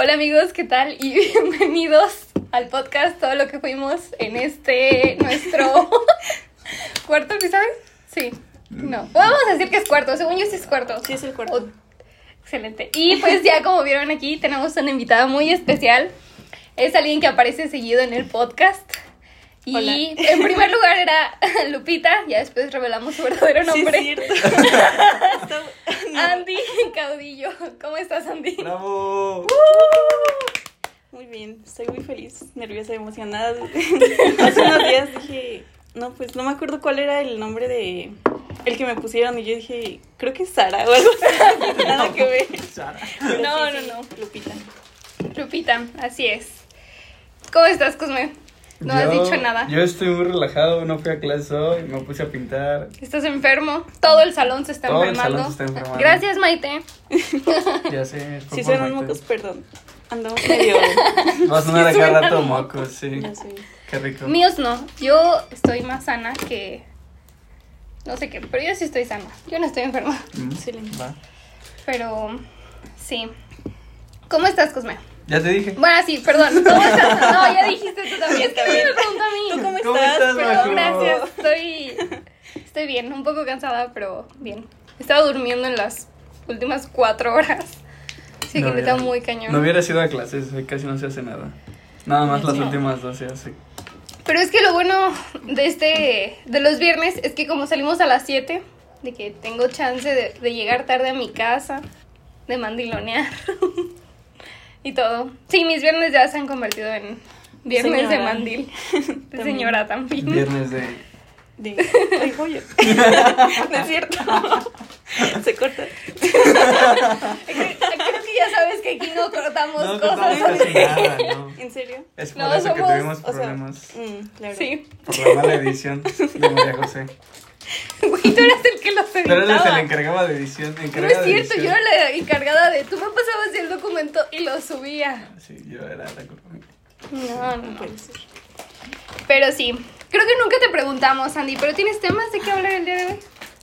Hola amigos, ¿qué tal? Y bienvenidos al podcast Todo lo que fuimos en este nuestro cuarto episodio. Sí. No, vamos a decir que es cuarto, según yo sí es cuarto. Sí, es el cuarto. Oh, excelente. Y pues ya como vieron aquí tenemos una invitada muy especial. Es alguien que aparece seguido en el podcast. Y Hola. en primer lugar era Lupita, ya después revelamos su verdadero nombre. Sí, es cierto. Andy Caudillo. ¿Cómo estás, Andy? ¡Bravo! Muy bien, estoy muy feliz, nerviosa, emocionada. Hace unos días dije, no, pues no me acuerdo cuál era el nombre de el que me pusieron y yo dije, creo que es Sara o algo así. Nada que ver. Sara. No, sí, no, sí, no. Lupita. Lupita, así es. ¿Cómo estás, Cosme? No has dicho nada. Yo estoy muy relajado, no fui a clase hoy, me puse a pintar. Estás enfermo. Todo el salón se está Todo el enfermando. salón se está enfermando. Gracias, Maite. Ya sé. Si Maite. mocos, perdón. Andamos medio. Va a sonar Sí a cada suenan rato mocos. sí. Ya sé. Qué rico. Míos no. Yo estoy más sana que. No sé qué, pero yo sí estoy sana. Yo no estoy enferma. Mm, va. Pero. Sí. ¿Cómo estás, Cosme? Ya te dije. Bueno, sí, perdón. ¿Cómo estás? No, ya dijiste tú también. Es que me pregunta a mí. ¿Tú cómo estás? ¿Cómo estás, Majo? gracias, estoy, estoy bien, un poco cansada, pero bien. Estaba durmiendo en las últimas cuatro horas. Sí, No que me está hubiera- muy cañón. No hubiera ido a clases, casi no se hace nada. Nada más las No. últimas dos se hace. Pero es que lo bueno de este, de los viernes, es que como salimos a las 7, de que tengo chance de, de llegar tarde a mi casa, de mandilonear y todo. Sí, mis viernes ya se han convertido en viernes de Señora. mandil. De También. señora también. Viernes de. De. Ay, joya. no es cierto. Se corta. Creo que ya sabes que aquí no cortamos No cosas. contamos casi nada, ¿no? ¿En serio? Es por No, eso que somos- tuvimos O sea, problemas. mm, claro. Sí. Por la mala edición de María José. Güey, tú eras el que los Pero él se le editaba. encargaba de edición. No encargada es cierto, yo era la encargada de. Tú me pasabas el documento y lo subía. Sí, yo era la culpa. No, no, puede ser. Pero sí. Creo que nunca te preguntamos, Andy, pero ¿tienes temas de qué hablar el día de hoy?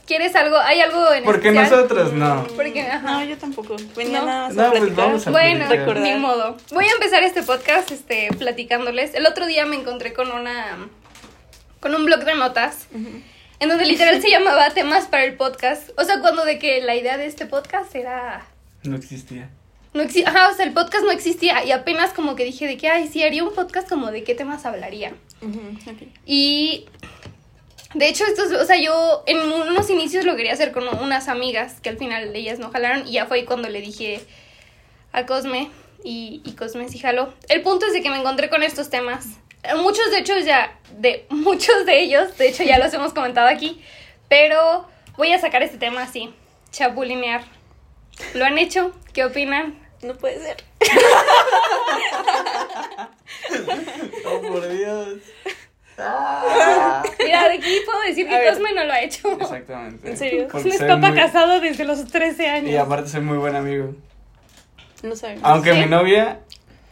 ¿Quieres algo? ¿Hay algo en Porque especial? nosotros no. Porque, ajá. No, yo tampoco. Venía No. nada más No, a pues vamos a Bueno, platicar. Ni modo. Voy a empezar este podcast este, platicándoles. El otro día me encontré con una. con un blog de notas. Ujú. En donde literal se llamaba temas para el podcast. O sea, cuando de que la idea de este podcast era. No existía. No exi- Ajá, o sea, el podcast no existía. Y apenas como que dije de que, ay, sí, haría un podcast como de qué temas hablaría. Ujú, ok. Y. De hecho, estos, o sea, yo en unos inicios lo quería hacer con unas amigas que al final ellas no jalaron. Y ya fue cuando le dije a Cosme. Y, y Cosme sí jaló. El punto es de que me encontré con estos temas. Muchos, de hecho, ya. De muchos de ellos, de hecho, ya los hemos comentado aquí. Pero voy a sacar este tema así: chapulinear. ¿Lo han hecho? ¿Qué opinan? No puede ser. Oh, por Dios. Mira, de aquí puedo decir A que. Cosme no lo ha hecho. Exactamente. ¿En serio? Cosme soy está muy- casado desde los 13 años. Y aparte soy muy buen amigo. No sabemos. Aunque ¿Sí? a mi novia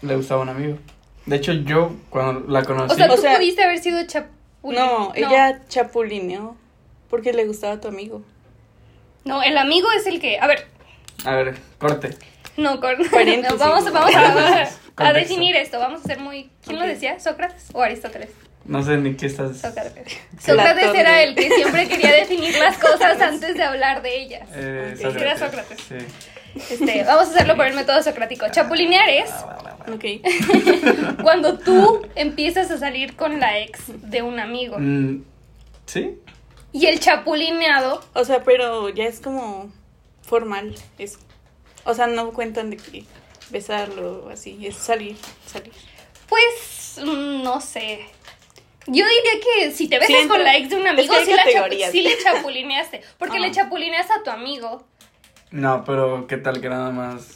le gustaba un amigo. De hecho, yo cuando la conocí. O sea, tú O sea- pudiste haber sido chapulín. No, ella chapulineó porque le gustaba a tu amigo. No, el amigo es el que. A ver, A ver, corte. no, no, vamos, vamos a, definir esto. Vamos a ser muy. ¿Quién lo decía? ¿Sócrates o Aristóteles? No sé ni qué estás. Sócrates. Sócrates Platón, era el que siempre quería definir las cosas antes de hablar de ellas. Eh. Era Sócrates. Sí. Este, vamos a hacerlo por el método socrático. Chapulinear es Ok. cuando tú empiezas a salir con la ex de un amigo. Mm, ¿Sí? Y el chapulineado O sea, pero ya es como formal eso. O sea, no cuentan de que besarlo o así, es salir, salir. Pues mm, no sé. Yo diría que si te besas con la ex de un amigo, es que hay sí, la sí le chapulineaste. Porque Ah. le chapulineas a tu amigo. No, pero ¿qué tal que nada más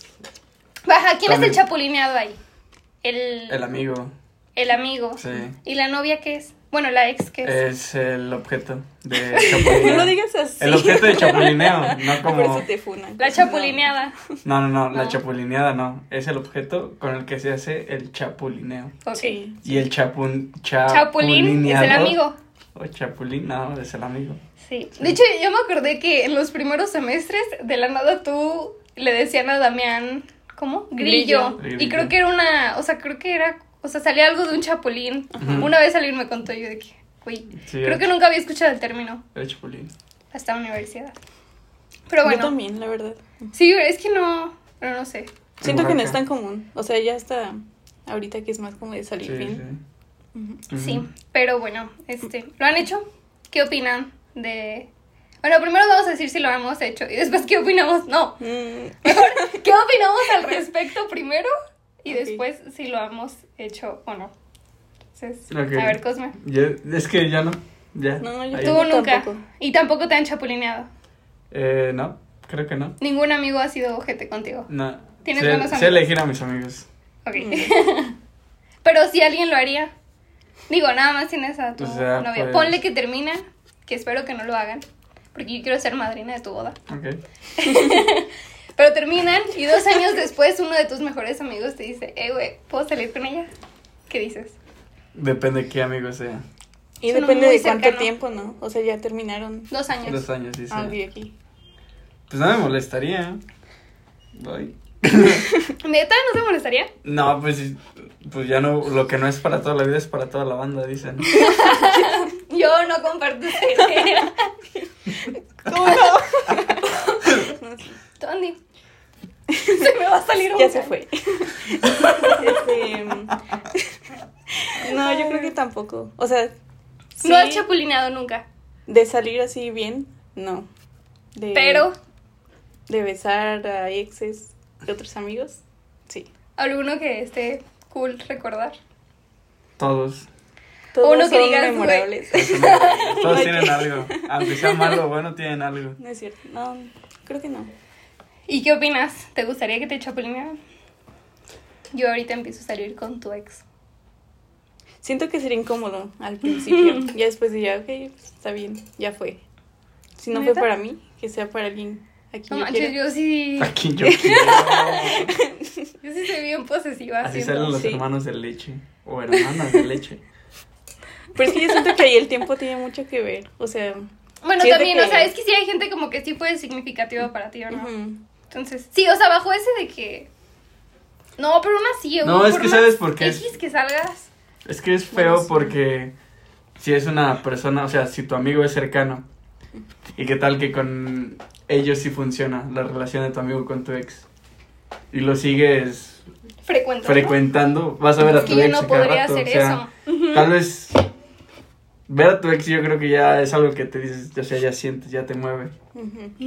Baja, ¿quién es el chapulineado ahí? El, el amigo? el amigo. Sí. ¿Y la novia qué es? Bueno, la ex qué es. Es el objeto de No chapulineo. lo digas así. El objeto de chapulineo, no Por eso como... te funan. la chapulineada. No, no, no, la No. chapulineada no. Es el objeto con el que se hace el chapulineo. Ok. Sí. Y el chapun... Chapulín es el amigo. O chapulín, no, es el amigo. Sí. De hecho, yo me acordé que en los primeros semestres, de la nada tú le decían a Damián ¿Cómo? Grillo. Grillo. Y creo que era una, o sea, creo que era, o sea, salía algo de un chapulín. Una vez alguien me contó yo de que, güey, Sí, creo que nunca había escuchado el término Era chapulín. hasta la universidad. Pero Yo bueno, también, la verdad. sí, es que no, pero no sé. Siento que no es tan común. O sea, ya hasta ahorita que es más como de salir Sí, bien. sí. Sí, pero bueno, este, ¿lo han hecho? ¿Qué opinan de...? Bueno, primero vamos a decir si lo hemos hecho y después qué opinamos, no, Mm, mejor, ¿qué opinamos al respecto primero? Y después si lo hemos hecho o no. Entonces, a ver, Cosme. Es que ya no. Ya. No, yo. Tú nunca. tampoco. Y tampoco te han chapulineado. Eh, no, creo que no. Ningún amigo ha sido ojete contigo. No. ¿Tienes sé, buenos sé amigos? elegir a mis amigos. Ok. Mm. Pero si alguien lo haría. Digo, nada más tienes a tu O sea, novia. pues- Ponle que terminen, que espero que no lo hagan. Porque yo quiero ser madrina de tu boda. Ok. Pero terminan y dos años después uno de tus mejores amigos te dice, eh, güey, ¿puedo salir con ella? ¿Qué dices? Depende qué amigo sea. Y depende de cuánto cercano. tiempo, ¿no? O sea, ya terminaron. Dos años. Dos años, sí, sí. Ah, ok, aquí. Pues no me molestaría. Ay. ¿Neta? ¿No te molestaría? No, pues, pues ya no, lo que no es para toda la vida es para toda la banda, dicen. Yo no comparto esa idea. ¿Cómo no? Tony. Se me va a salir un ya se fue. Este, no, yo creo que tampoco. O sea, sí, No has chapulineado nunca. de salir así bien, no. De, Pero De besar a exes de otros amigos, sí. alguno que esté cool recordar. Todos. Todos Uno que digas, memorables. Todos tienen algo. Aunque sea malo o bueno, tienen algo. No es cierto. No, creo que no. ¿Y qué opinas? ¿Te gustaría que te chapulinearan? Yo ahorita empiezo a salir con tu ex. Siento que sería incómodo al principio. ya después diría, ok, pues, está bien, ya fue. Si no ¿Neta? fue para mí, que sea para alguien a quien No yo manches, yo sí. Aquí yo quiero. Yo sí soy bien posesiva. Así siento. salen los sí. hermanos de leche. O hermanas de leche. Pero es que yo siento que ahí el tiempo tiene mucho que ver. O sea, Bueno, también, que- o sea, es que sí hay gente como que sí fue significativa para ti, ¿o no? Entonces, sí, o sea, bajo ese de que. No, pero aún así. No, es que ¿sabes por qué? X que salgas. Es que es feo porque si es una persona, o sea, si tu amigo es cercano y qué tal que con ellos sí funciona la relación de tu amigo con tu ex y lo sigues Frecuento. frecuentando, vas a ver a tu que yo ex no podría rato, hacer o sea, eso. Tal vez ver a tu ex yo creo que ya es algo que te dices, o sea, ya sientes, ya te mueve,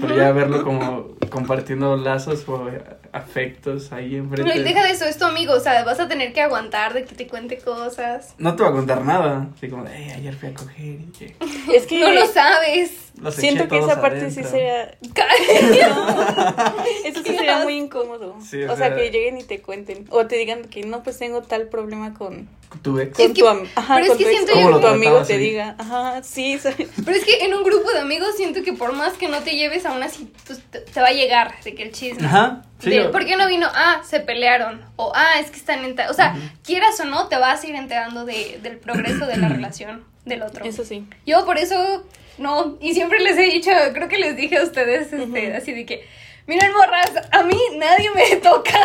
pero ya verlo como compartiendo lazos o afectos ahí No, enfrente. y deja de eso, es tu amigo, o sea, vas a tener que aguantar de que te cuente cosas. No te va a contar nada, así como, de, "Ey, ayer fui a coger y que Es que No lo sabes. los siento que esa parte sí adentro". sería. Eso sí sería muy incómodo. Sí, o o sea, sea- que lleguen y te cuenten. O te digan que no, pues tengo tal problema con, Tu ex. Es con que- tu amigo. Ajá, pero es con que tu ex, siento yo tu amigo te así. diga. Ajá, sí, ¿sabes? Pero es que en un grupo de amigos siento que por más que no te lleves, aún así pues, te, te va a llegar de que el chisme. Ajá, sí. de, ¿Por qué no vino? Ah, se pelearon. O ah, es que están en... O sea, quieras o no, te vas a ir enterando de, del progreso de la relación del otro. Eso sí. Yo por eso, no, y siempre les he dicho, creo que les dije a ustedes, este, así de que, miren morras, a mí nadie me toca.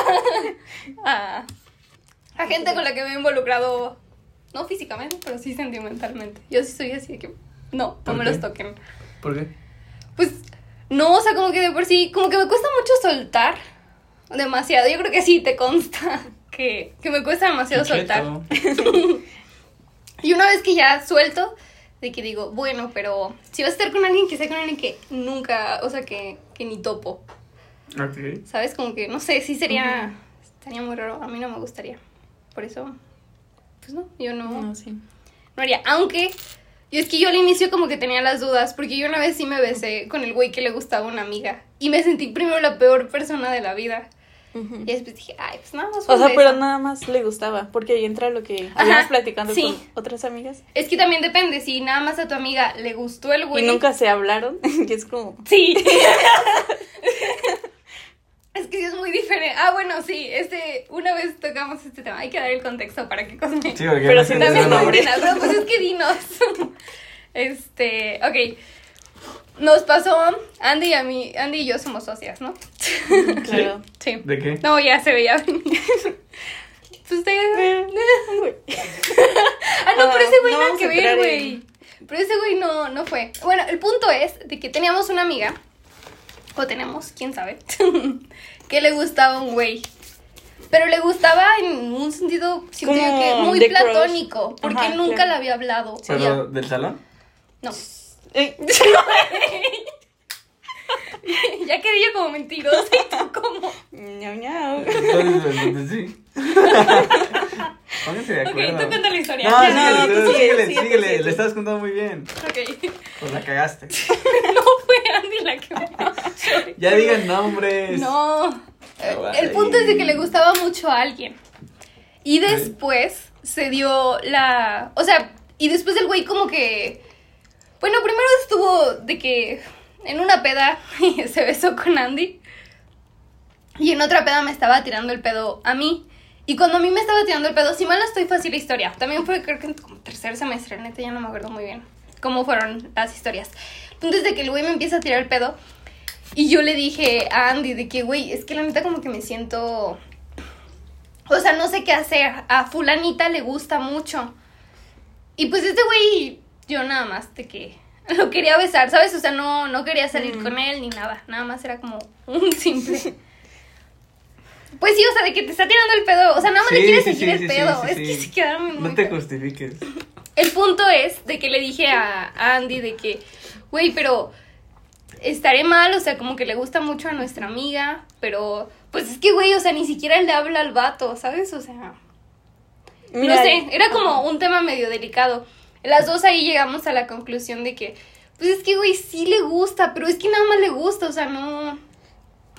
a, a gente con la que me he involucrado, no físicamente, pero sí sentimentalmente. Yo sí soy así de que, no, no ¿Por me qué? los toquen. ¿Por qué? Pues, no, o sea, como que de por sí, como que me cuesta mucho soltar. Demasiado, yo creo que sí te consta que, que me cuesta demasiado soltar. Y una vez que ya suelto, de que digo, bueno, pero si vas a estar con alguien que sea con alguien que nunca, o sea, que, que ni topo. ¿sabes? Como que, no sé, sí sería, estaría muy raro, a mí no me gustaría. Por eso, pues no, yo no, no, No, sí. haría. Aunque, y es que yo al inicio como que tenía las dudas, porque yo una vez sí me besé con el güey que le gustaba a una amiga. Y me sentí primero la peor persona de la vida. Y después dije, ay, pues nada más fue O sea, pero nada más le gustaba, porque ahí entra lo que Ajá, habíamos platicando sí. con otras amigas. Es que también depende, si nada más a tu amiga le gustó el güey. Y nunca se hablaron, y es como... Sí. es que sí es muy diferente. Ah, bueno, sí, este, una vez tocamos este tema. Hay que dar el contexto para que Cosme Sí, Pero no sí también el no. Pero pues es que dinos. este, ok. Nos pasó, Andy y a mí, Andy y yo somos socias, ¿no? Claro. Sí. ¿De qué? No, ya se veía venir. Pues te... Ah, no, pero ese güey No nada que ver, güey. en- Pero ese güey no, no fue. Bueno, el punto es de que teníamos una amiga, o tenemos, quién sabe, que le gustaba un güey. Pero le gustaba en un sentido, siento yo Como que muy platónico, porque Ajá, nunca claro. le había hablado. ¿Pero del salón? no. Eh, ya quedé yo como mentirosa y tú como... ñau, ñau. Sí. Pónganse de Ok, tú cuenta la historia. No, no, síguele, tú síguele, síguele, sigue. le estabas contando muy bien. Ok. Pues la cagaste. no fue Andy la que me... Ya digan nombres. No. Eh, Ay. El punto es de que le gustaba mucho a alguien. Y después se dio la. O sea, y después el güey como que. Bueno, primero estuvo de que en una peda se besó con Andy. Y en otra peda me estaba tirando el pedo a mí. Y cuando a mí me estaba tirando el pedo, si mal no estoy fácil la historia. También fue creo que en como tercer semestre, neta, ya no me acuerdo muy bien cómo fueron las historias. El punto es de que el güey me empieza a tirar el pedo. Y yo le dije a Andy de que, güey, es que la neta como que me siento... O sea, no sé qué hacer. A fulanita le gusta mucho. Y pues este güey, yo nada más de que lo quería besar, ¿sabes? O sea, no, no quería salir Mm. con él ni nada. Nada más era como un simple... Pues sí, o sea, de que te está tirando el pedo. O sea, nada más le Sí, quiere sí, seguir sí, el pedo. es que se quedaron muy No te justifiques. el punto es de que le dije a, a Andy de que, güey, pero estaré mal, o sea, como que le gusta mucho a nuestra amiga, pero pues es que, güey, o sea, ni siquiera le habla al vato, ¿sabes? O sea, Mira, no sé, era como un tema medio delicado. Las dos ahí llegamos a la conclusión de que, pues es que, güey, sí le gusta, pero es que nada más le gusta, o sea, no,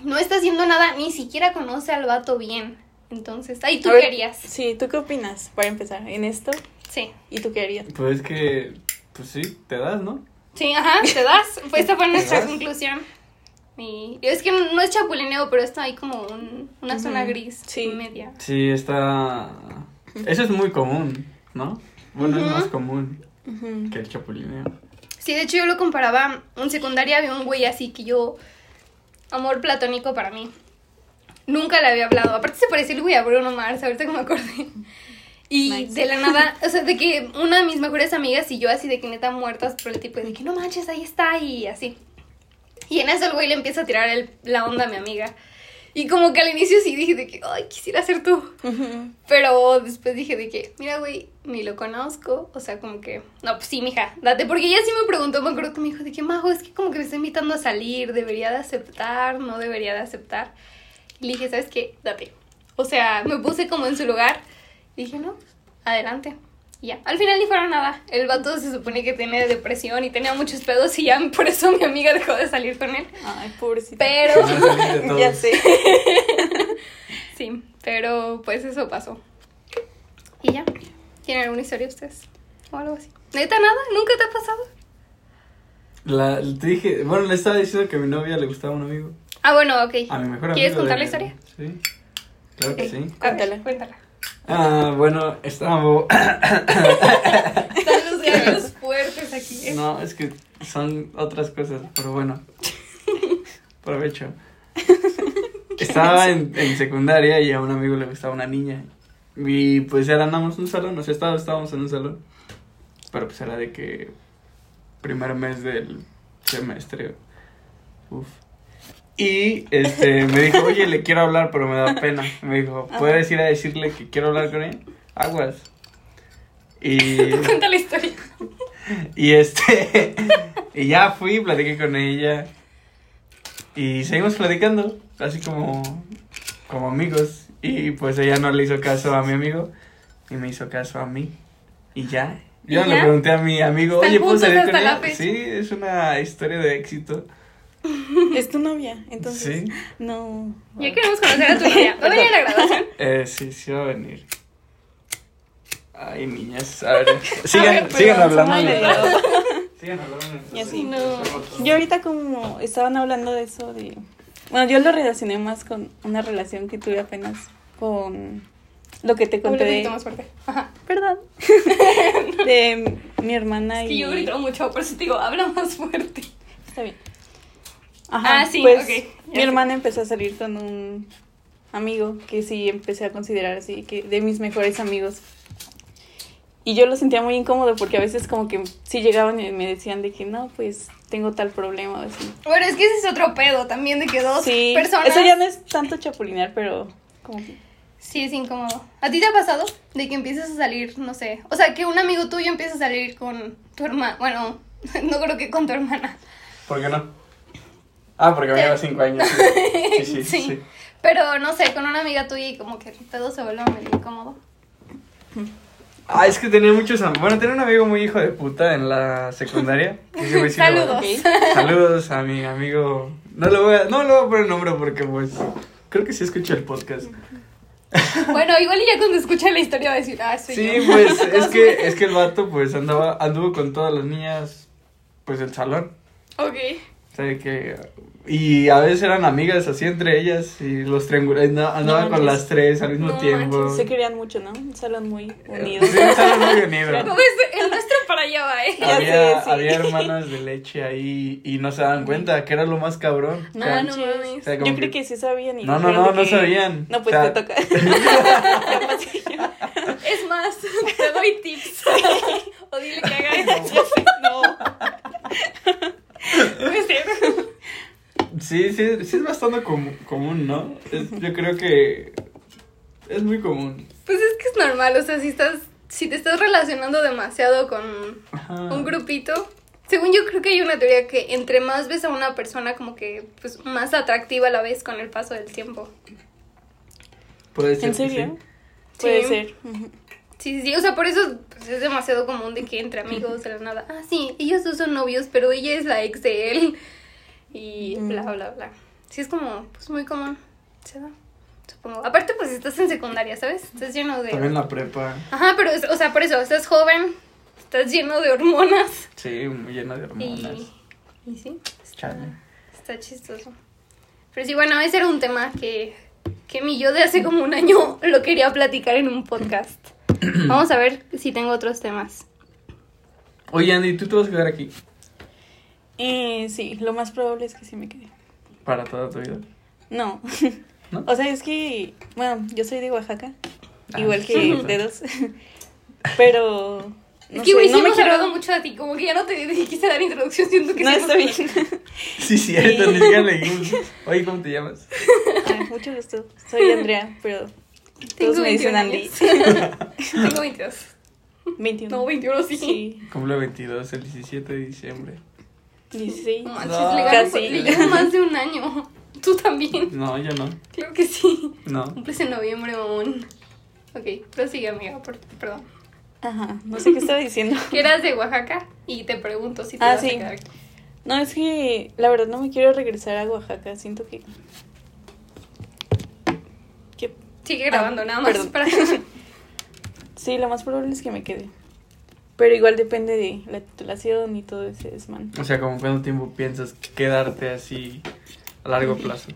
no está haciendo nada, ni siquiera conoce al vato bien. Entonces, ahí tú ver, querías. Sí, ¿tú qué opinas? Para empezar, en esto. Sí. ¿Y tú qué harías? Pues es que, pues sí, te das, ¿no? Sí, ajá, te das. Pues esta fue nuestra das? conclusión. Y es que no es chapulineo, pero está ahí como un- una zona gris sí. media. Sí, está... Eso es muy común, ¿no? Bueno, es más común que el chapulineo. Sí, de hecho yo lo comparaba. En secundaria había un güey así que yo. Amor platónico para mí. Nunca le había hablado. Aparte se parecía el güey a Bruno Mars, ahorita que me acordé. Y Nice. de la nada, o sea, de que una de mis mejores amigas y yo así de que neta muertas por el tipo de que no manches, ahí está y así. Y en eso el güey le empieza a tirar el- la onda a mi amiga. Y como que al inicio sí dije de que, ay, quisiera ser tú. Pero después dije de que, mira, güey, ni lo conozco. O sea, como que, no, pues sí, mija, date. Porque ella sí me preguntó, me acuerdo que me dijo de que, majo, es que como que me está invitando a salir, debería de aceptar, no debería de aceptar. Y le dije, ¿sabes qué? Date. O sea, me puse como en su lugar. Y dije, no, adelante. Y ya, al final ni fueron nada. El vato se supone que tiene depresión y tenía muchos pedos y ya por eso mi amiga dejó de salir con él. Ay, pobrecita. Pero. Ya sé. sí, pero pues eso pasó. Y ya, ¿tienen alguna historia ustedes? O algo así. ¿Neta nada? ¿Nunca te ha pasado? La, te dije, bueno, le estaba diciendo que a mi novia le gustaba un amigo. Ah, bueno, ok. A mi mejor amigo. ¿Quieres de- contar la historia? Sí. Claro que Ok. sí. Cuéntala. cuéntala. Ah, bueno, estábamos... Están los gallos fuertes aquí. No, es que son otras cosas, pero bueno. Provecho. Estaba en, en secundaria y a un amigo le gustaba una niña. Y pues ya andamos en un salón, o sea, estábamos, estábamos en un salón. Pero pues era de que primer mes del semestre. Uf. Y este me dijo, oye, le quiero hablar, pero me da pena. Me dijo, ¿puedes ir a decirle que quiero hablar con él? Aguas. Y Cuenta la historia. y este, y ya fui, platiqué con ella. Y seguimos platicando, así como, como amigos. Y pues ella no le hizo caso a mi amigo, y me hizo caso a mí. Y ya. Yo ¿Y le pregunté a mi amigo, ¿Están oye, ¿puedo salir con ella? Sí, es una historia de éxito. Es tu novia, entonces. Sí. No. Ya queremos conocer a tu novia. ¿Va a venir a la graduación? Eh, sí, sí va a venir. Ay, niñas, a ver, sigan, ver, sigan hablando. Sigan hablando. Y así. mientras- Yo ahorita como estaban hablando de eso de... Bueno, yo lo relacioné más con una relación que tuve apenas con lo que te conté un de... poquito más fuerte. Ajá. Perdón. de mi hermana Es y... que yo grito mucho, por eso te digo, habla más fuerte. está bien. Ah, sí, pues mi hermana empezó a salir con un amigo que sí empecé a considerar así, que de mis mejores amigos. Y yo lo sentía muy incómodo porque a veces como que sí llegaban y me decían de que no, pues tengo tal problema o así. Bueno, es que ese es otro pedo también de que dos Sí, personas. eso ya no es tanto chapulinear, pero como que... Sí, es incómodo. ¿A ti te ha pasado de que empieces a salir, no sé, o sea, que un amigo tuyo empieza a salir con tu hermana, bueno, no creo que con tu hermana. ¿Por qué no? Ah, porque me lleva cinco años. Sí, sí, sí. Sí. sí. Pero no sé, con una amiga tuya y como que todo se vuelve medio incómodo. Ah, es que tenía muchos amigos. Bueno, tenía un amigo muy hijo de puta en la secundaria. que lo- Saludos. Saludos a mi amigo. No le voy a, no le voy a poner nombre porque pues creo que sí escucha el podcast. Bueno, igual y ya cuando escucha la historia va a decir, ah, soy Sí, yo. pues es que es que el vato pues andaba anduvo con todas las niñas pues del salón. Ok. O sea que y a veces eran amigas así entre ellas y los triangulares andaban No con las tres al mismo No tiempo. manches, Se querían mucho, ¿no? Un salón muy unido. Sí, un salón muy unido. ¿Cómo es? El nuestro para allá va, ¿eh? Había, sé, sí. había hermanas de leche ahí y no se daban cuenta que era lo más cabrón. O No, sea, no mames. o sea, Yo creo que sí sabían y No, no, no, de no que, sabían. No, pues O sea, te toca. Es más, te doy tips. o dile que haga eso. No. Puede ser. Sí, sí, sí es bastante común, ¿no? Es- yo creo que es muy común. Pues es que es normal, o sea, si estás, si te estás relacionando demasiado con Ajá. un grupito, según yo creo que hay una teoría que entre más ves a una persona como que pues más atractiva la ves con el paso del tiempo. Puede ser. ¿En serio? sí. Puede Sí. ser. Sí, sí, sí, o sea, por eso pues, es demasiado común de que entre amigos de la nada, ah, sí, ellos dos son novios, pero ella es la ex de él y Mm. bla, bla, bla. Sí, es como, pues muy común, se da, supongo. Aparte, pues estás en secundaria, ¿sabes? Estás lleno de... También la prepa. Ajá, pero, o sea, por eso, estás joven, estás lleno de hormonas Sí, muy llena de y... hormonas. Y sí, está, Chale. está chistoso. Pero sí, bueno, ese era un tema que, que mi yo de hace como un año lo quería platicar en un podcast. Vamos a ver si tengo otros temas. Oye, Andy, ¿tú te vas a quedar aquí Eh, sí, lo más probable es que sí me quede. para toda tu vida? No. ¿No? O sea, es que, bueno, yo soy de Oaxaca, Ah, igual sí. que dedos. Pero, no es que, güey, sí no me hemos hablado mucho de ti, como que ya no te quise dar introducción, siento que No, sí está hemos- bien. Sí, cierto, ni siquiera leímos. Oye, ¿cómo te llamas? Ah, mucho gusto. Soy Andrea, pero Tengo todos me dicen 21 Andy. años. Tengo 22. 21. No, 21 sí. Sí, Cumple 22 el 17 de diciembre. 16. No manches, No, le, gano- casi. le más de un año. Tú también. No, yo no. Creo que sí. No. Cumples en noviembre, mamón. Ok, prosigue, amiga, por- perdón. Ajá, no sé qué estaba diciendo. Que eras de Oaxaca y te pregunto si te Ah, vas sí. a quedar aquí. No, es que la verdad no me quiero regresar a Oaxaca. Siento que. Sigue grabando, Ah, nada más perdón. para... sí, lo más probable es que me quede. Pero igual depende de la titulación y todo ese desman. O sea, como cuánto tiempo piensas quedarte así a largo plazo.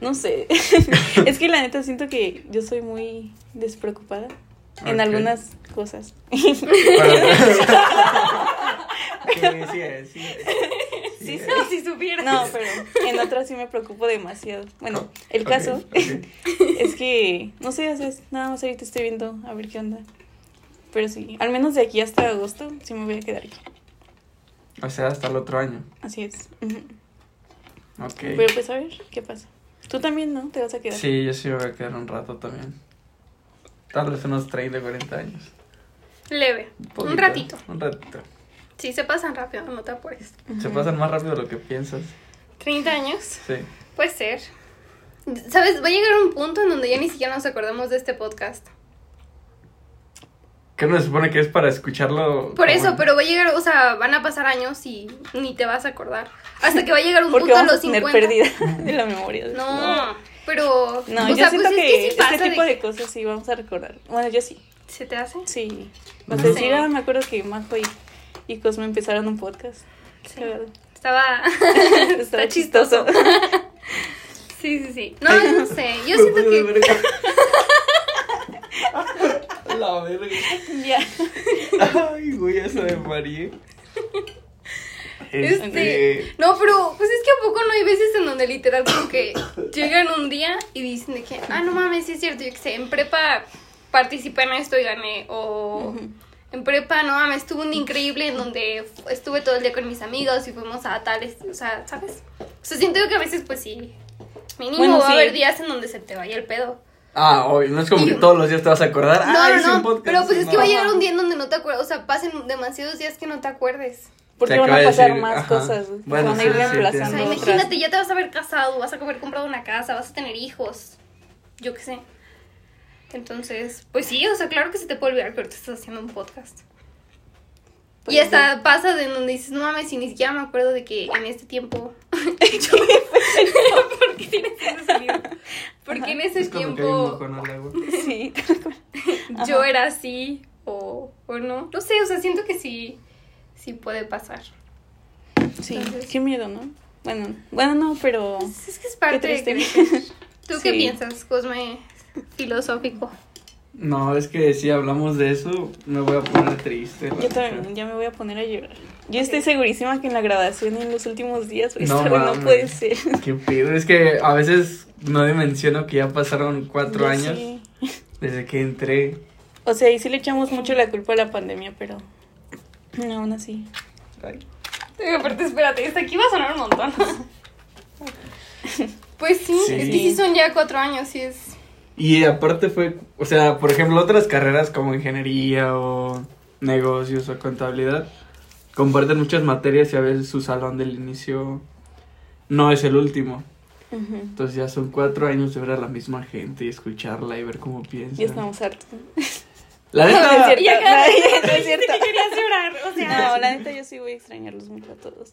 No sé. es que la neta siento que yo soy muy despreocupada en Ok. algunas cosas. Sí, sí, sí. Sí, Sí, no, si supieras. No, pero en otras sí me preocupo demasiado. Bueno, el caso es que, no sé, o sea, es- nada más ahorita estoy viendo a ver qué onda. Pero sí, al menos de aquí hasta agosto sí me voy a quedar aquí. O sea, hasta el otro año. Así es. Ok. Pero pues a ver qué pasa. Tú también, ¿no? Te vas a quedar. Sí, yo sí me voy a quedar un rato también. Tal vez unos 30, 40 años. Leve. Un poquito, ratito. Un ratito. Sí, se pasan rápido, no te apures. Se pasan más rápido de lo que piensas. 30 años. Sí. Puede ser. ¿Sabes? Va a llegar un punto en donde ya ni siquiera nos acordamos de este podcast. ¿Qué no se supone que es para escucharlo? Por eso, pero va a llegar, o sea, van a pasar años y ni te vas a acordar. Hasta que va a llegar un punto a vamos a los tener 50. perdida de la memoria. No, pero. No, o yo sea, siento pues es que, sí este tipo de, que- cosas sí vamos a recordar. Bueno, yo sí. ¿Se te hace? Sí. Vas a decir, ah, me acuerdo que Majo y, y Cosme empezaron un podcast. Sí. La verdad. Estaba. Está chistoso. Sí, sí, sí. No, no sé. Yo siento que. de. La verga. ya. Ay, güey, eso me mareé. Este, no, pero pues es que a poco no hay veces en donde literal como que llegan un día y dicen de que, ah, no mames, sí es cierto, yo que sé, en prepa participé en esto y gané, o en prepa, no mames, estuvo un día increíble en donde estuve todo el día con mis amigos y fuimos a tales, o sea, ¿sabes? O sea, siento que a veces pues sí, mínimo Bueno, va a sí. haber días en donde se te vaya el pedo. Ah, hoy no es como que todos los días te vas a acordar. No, ah, no, no, un podcast. pero pues es que No. va a llegar un día en donde no te acuerdas, o sea, pasen demasiados días que no te acuerdes. Porque van a pasar decir, más ajá. cosas. Bueno, van a sí, ir sí, O reemplazando sea, imagínate, ya te vas a haber casado, vas a haber comprado una casa, vas a tener hijos. Yo qué sé. Entonces, pues sí, o sea, claro que se te puede olvidar que ahorita estás haciendo un podcast. Pues y hasta pasa de donde dices, no mames, y ni siquiera me acuerdo de que en este tiempo. ¿Por qué tienes ese sonido? Porque en ese Es como que hay un tiempo. Sí. yo era así o, o no. No sé, o sea, siento que sí, sí puede pasar. Sí, Entonces- qué miedo, ¿no? Bueno, bueno, no, pero Pues es que es parte de triste. crecer. ¿Tú qué piensas, Cosme filosófico? No, es que si hablamos de eso, me voy a poner triste. yo también ya me voy a poner a llorar. Yo estoy segurísima que en la grabación y en los últimos días No puede ser. Qué pedo. Es que a veces no dimensiono que ya pasaron cuatro años desde que entré. O sea, y sí le echamos mucho la culpa a la pandemia, pero no, aún así. Ay. Aparte, espérate, esta aquí va a sonar un montón. Pues sí, Sí. es que sí son ya cuatro años, sí es. Y aparte fue, o sea, por ejemplo, otras carreras como ingeniería o negocios o contabilidad comparten muchas materias y a veces su salón del inicio no es el último. Entonces ya son cuatro años de ver a la misma gente y escucharla y ver cómo piensa. Ya estamos hartos. La No, no es neta, cierto. Y no es cierto. querías llorar, o sea. No, la neta yo sí voy a extrañarlos mucho a todos.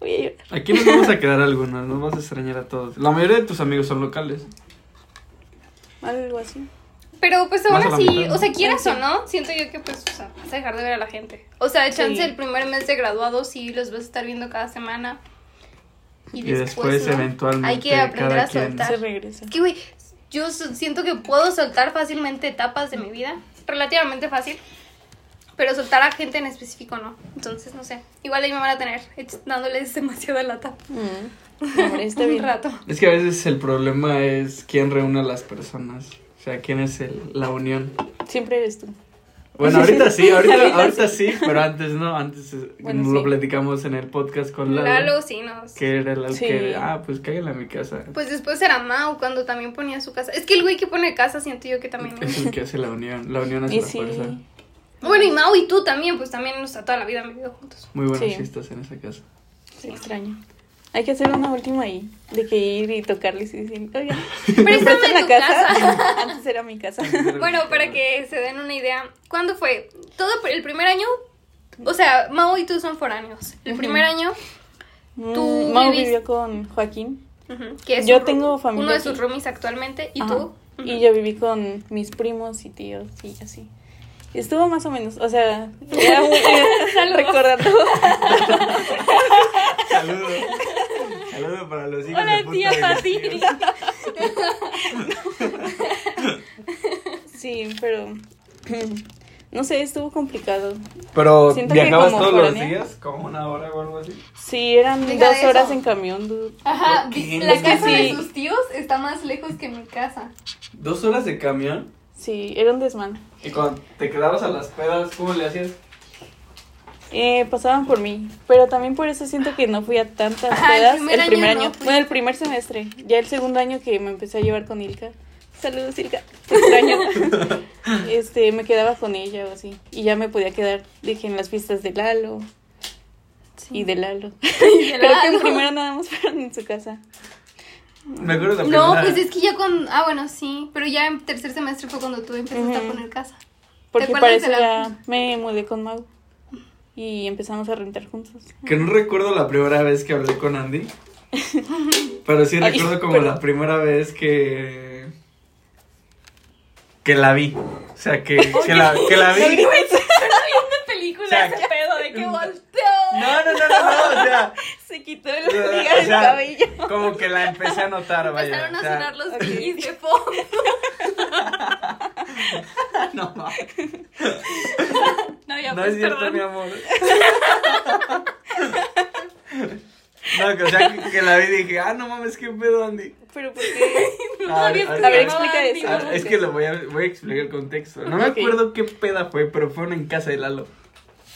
Voy a llorar. aquí nos vamos a quedar algunos, nos vamos a extrañar a todos. La mayoría de tus amigos son locales. Algo así. Pero pues aún así, mitad, ¿no? o sea, quieras Sí. o no, siento yo que pues, o sea, vas a dejar de ver a la gente. O sea, chance Sí. el primer mes de graduados sí los vas a estar viendo cada semana. Y Y después, después, ¿no? eventualmente, hay que aprender a soltar. Se regresa. Es que, güey, yo siento que puedo soltar fácilmente etapas de mi vida. Relativamente fácil. Pero soltar a gente en específico no. Entonces, no sé. Igual ahí me van a tener dándoles demasiada lata. Mm. Hombre, está Un rato. Es que a veces el problema es quién reúne a las personas. O sea, quién es el, la unión. Siempre eres tú. Bueno, ahorita sí, ahorita, Ahorita sí, pero antes no, antes eh, Bueno, lo sí. platicamos en el podcast con Lalo. Lalo, sí, no. Que era el Sí. que, ah, pues cáiganle a mi casa. Pues después era Mau cuando también ponía su casa. Es que el güey que pone casa siento yo que también Es el que hace la unión, la unión hace Y la sí. fuerza. Bueno, y Mau y tú también, pues también nos toda la vida han vivido juntos. Muy buenos Sí. chistes en esa casa. Se extraña. Hay que hacer una última ahí. De que ir y tocarles y decir, oigan, Préstame ¿prestan la casa? casa. Antes era mi casa. Bueno, para que se den una idea, ¿cuándo fue? Todo el primer año, o sea, Mau y tú son foráneos. El primer año, Tú Mm, Mau vivís- vivió con Joaquín. que es Yo tengo familia uno de sus roomies actualmente, y Ajá. tú. Y yo viví con mis primos y tíos y así. Estuvo más o menos, o sea, era muy recordando. Saludos. Saludos para los hijos Hola, de puta tía Pati. Sí, pero no sé, estuvo complicado. Pero Siento viajabas todos los días, como una hora o algo así. Sí, eran Deja dos eso. horas en camión, dude. Ajá, la casa de sí. sus tíos está más lejos que mi casa. Dos horas de camión. Sí, era un desmán. Y cuando te quedabas a las pedas, ¿cómo le hacías? Eh, pasaban por mí, pero también por eso siento que no fui a tantas Ajá, el pedas primer el primer año año. no fui. Bueno, el primer semestre. Ya el segundo año que me empecé a llevar con Ilka. Saludos, Ilka. Te extraño. este, me quedaba con ella o así. Y ya me podía quedar, dije, en las fiestas de Lalo. Y de Lalo. Creo que en Lalo. primero nada más fueron en su casa. Me acuerdo la No, primera- pues es que ya con. Ah, bueno, sí. Pero ya en tercer semestre fue cuando tú empezaste a poner casa. Porque acuerdas para de eso la- ya me mudé con Mau. Y empezamos a rentar juntos. Que no recuerdo la primera vez que hablé con Andy. Pero sí Ay, recuerdo como la primera vez que. que la vi. O sea, que, que, la, que la vi. Película O sea, ese pedo de que volteó. No, no, no, no, no, o sea. Se quitó el o liga del cabello. Como que la empecé a notar, vaya. Empezaron a o sea, sonar los pis de fondo. No, mames. No, ya no pues, es cierto, perdón. mi amor. No, que, o sea, que, que la vi y dije, ah, no mames, qué pedo, Andy. Pero ¿por qué? A ver, a ver, explica Andy, eso. Ah, es que lo voy a, voy a explicar el contexto. No me acuerdo qué peda fue, pero fueron en casa de Lalo.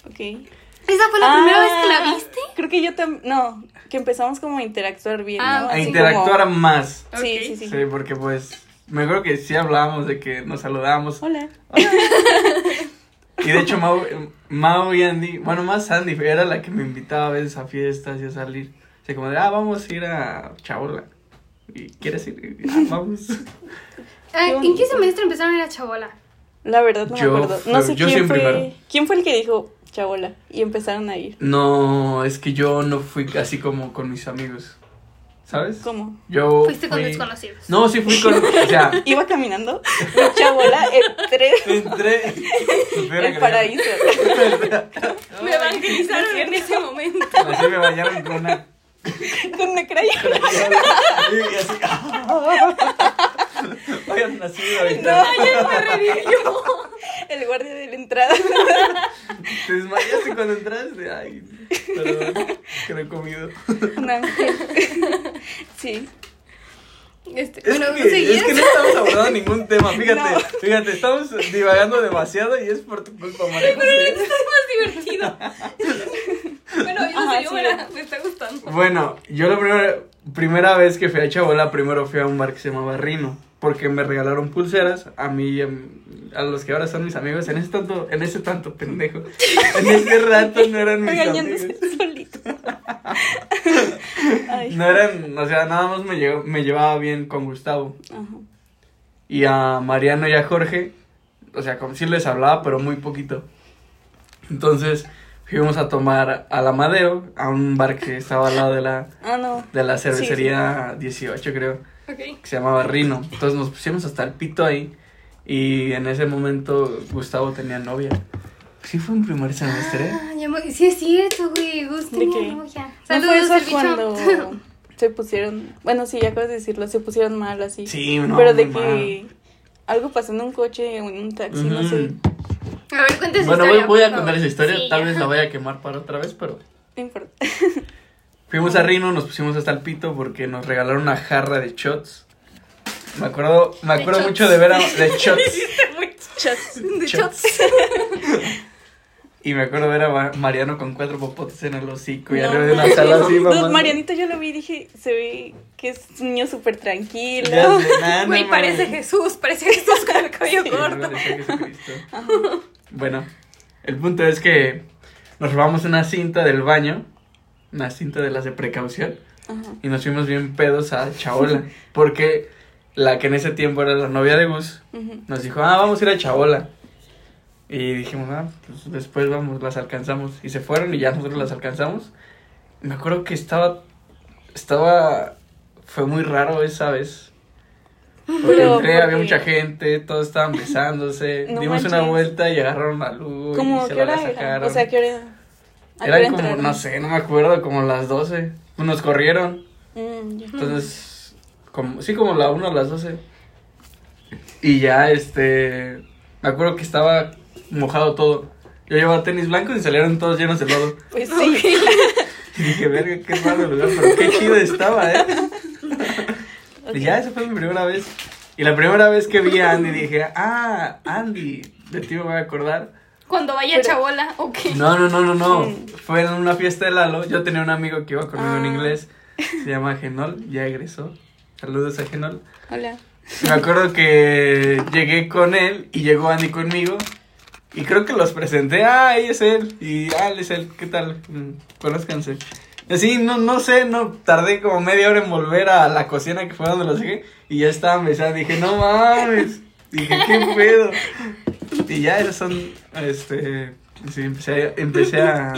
Ok. ¿Esa fue la primera vez que la Ah, viste? Creo que yo también. No, que empezamos como a interactuar bien. Ah. A Así interactuar como- más. Sí, sí, sí, Sí, porque pues me acuerdo que sí hablábamos de que nos saludábamos. Hola. Y de hecho Mau, Mau y Andy, bueno, más Andy, era la que me invitaba a veces a fiestas y a salir. O sea, como de, ah, vamos a ir a Chabola. ¿Y quieres ir? "Ah, vamos. Ah, ¿En qué semestre empezaron a ir a Chabola? La verdad no Yo me acuerdo. No sé yo quién fue. primero. ¿Quién fue el que dijo chabola? Y empezaron a ir. No, es que yo no fui así como con mis amigos. ¿Sabes? ¿Cómo? Yo Fuiste con fui- desconocidos. No, sí fui con, o sea, Iba caminando. Chabola, entré. entré. El paraíso. Me evangelizaron en ese momento. Así me bañaron con una Con una crayón. Y así. Vayan así ahorita. Ayer me revivió. El guardia de la entrada. Te desmayaste cuando entraste. Ay, perdón, que no he comido. Un ángel. Sí. Este, Es, bueno, que, es que no estamos abordando ningún tema. Fíjate, No. fíjate, estamos divagando demasiado y es por tu culpa, María José. Está más divertido. bueno, yo Ajá, sé, yo sí. me, la- me está gustando. Bueno, yo la primera, primera vez que fui a Chabola, primero fui a un bar que se llamaba Rino. Porque me regalaron pulseras a mí y a, a los que ahora son mis amigos. En ese tanto, en ese tanto pendejo. En ese rato no eran mis amigos. Solito. No eran, o sea, nada más me, llevo- me llevaba bien con Gustavo. Ajá. Y a Mariano y a Jorge, o sea, como si les hablaba, pero muy poquito. Entonces, fuimos a tomar a la Madero, a un bar que estaba al lado de la, Ah, no. de la cervecería 18, creo, Ok. que se llamaba Rino. Entonces nos pusimos hasta el pito ahí. Y en ese momento Gustavo tenía novia. Sí fue un primer semestre. Ah, ya me- sí es cierto, güey. Gusto ¿De mi qué? novia. ¿No Saludos, fue eso el bicho. cuando se pusieron, bueno, sí, ya acabas de decirlo, se pusieron mal así. Sí, no, Pero de que algo pasó en un coche o en un taxi, no sé. A ver, cuéntese Bueno, voy, historia, voy a por contar esa historia. Sí, Tal ya. vez la vaya a quemar para otra vez, pero No importa. Fuimos a Rino, nos pusimos hasta el pito porque nos regalaron una jarra de shots. Me acuerdo, me De acuerdo shots. mucho de ver a de shots. Shots. De Shots. shots. Y me acuerdo ver a Ma- Mariano con cuatro popotes en el hocico y arriba de una sala así, No. Marianito yo lo vi y dije, se ve que es un niño súper tranquilo. No Güey, parece. Jesús. Parece Jesús con el cabello Sí, corto. Bueno, el punto es que nos robamos una cinta del baño, una cinta de las de precaución. Ajá. Y nos fuimos bien pedos a Chaola. Porque la que en ese tiempo era la novia de Gus nos dijo, ah, vamos a ir a Chabola. Y dijimos, ah, pues después vamos, las alcanzamos. Y se fueron y ya nosotros las alcanzamos. Me acuerdo que estaba, estaba, fue muy raro esa vez. Porque Pero, entré, ¿por había mucha gente, todos estaban besándose. No dimos una manches. vuelta y agarraron a Lu ¿Cómo y se qué la hora era? sacaron. O sea, ¿qué hora? ¿A hora como, entraron? no sé, no me acuerdo, como las 12. Nos corrieron. Mm. Entonces, como, sí, como la 1 a las 12. Y ya, este, me acuerdo que estaba mojado todo. Yo llevaba tenis blancos y salieron todos llenos de lodo. Pues sí. Y dije, verga, qué raro lugar, pero qué chido estaba, ¿eh? Ok. Y ya, esa fue mi primera vez. Y la primera vez que vi a Andy dije, ah, Andy, de ti me voy a acordar. Cuando vaya Pero- chabola, ok. No, no, no, no, no. Mm. Fue en una fiesta de Lalo. Yo tenía un amigo que iba conmigo en Ah. inglés. Se llama Genol, ya egresó. Saludos a Genol. Hola. Me acuerdo que llegué con él y llegó Andy conmigo. Y creo que los presenté. Ah, ahí es él. Y ah, él es él. ¿Qué tal? Mm, Conózcanse. Y Así, no, no sé, no tardé como media hora en volver a la cocina que fue donde los dejé. Y ya estaban besando. Dije, no mames. Dije, qué pedo. Y ya, esos son. Este. Sí, empecé a. Empecé a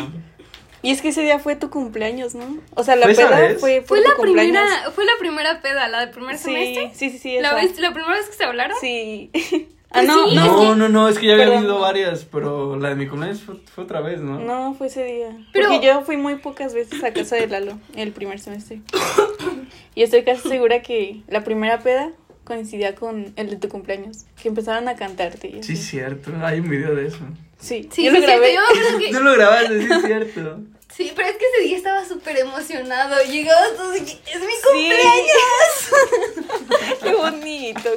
Y es que ese día fue tu cumpleaños, ¿no? O sea, la ¿Fue peda vez? fue, Fue tu la cumpleaños. primera, fue la primera peda, la del primer Sí, semestre. sí, sí, sí. ¿La, esa. vez, la primera vez que se hablaron? Sí. Pues ah, no, sí. no. No, no, no, es que ya había habido varias, pero la de mi cumpleaños fue, fue otra vez, ¿no? No, fue ese día. Pero- Porque yo fui muy pocas veces a casa de Lalo el primer semestre. y estoy casi segura que la primera peda coincidía con el de tu cumpleaños. Que empezaron a cantarte. y Sí, cierto, hay un video de eso. Sí, Sí, yo sí, lo grabé. yo que- No lo grabaste, sí, es cierto. Sí, pero es que ese día estaba súper emocionado. Llegaba todo y es mi cumpleaños. Qué bonito.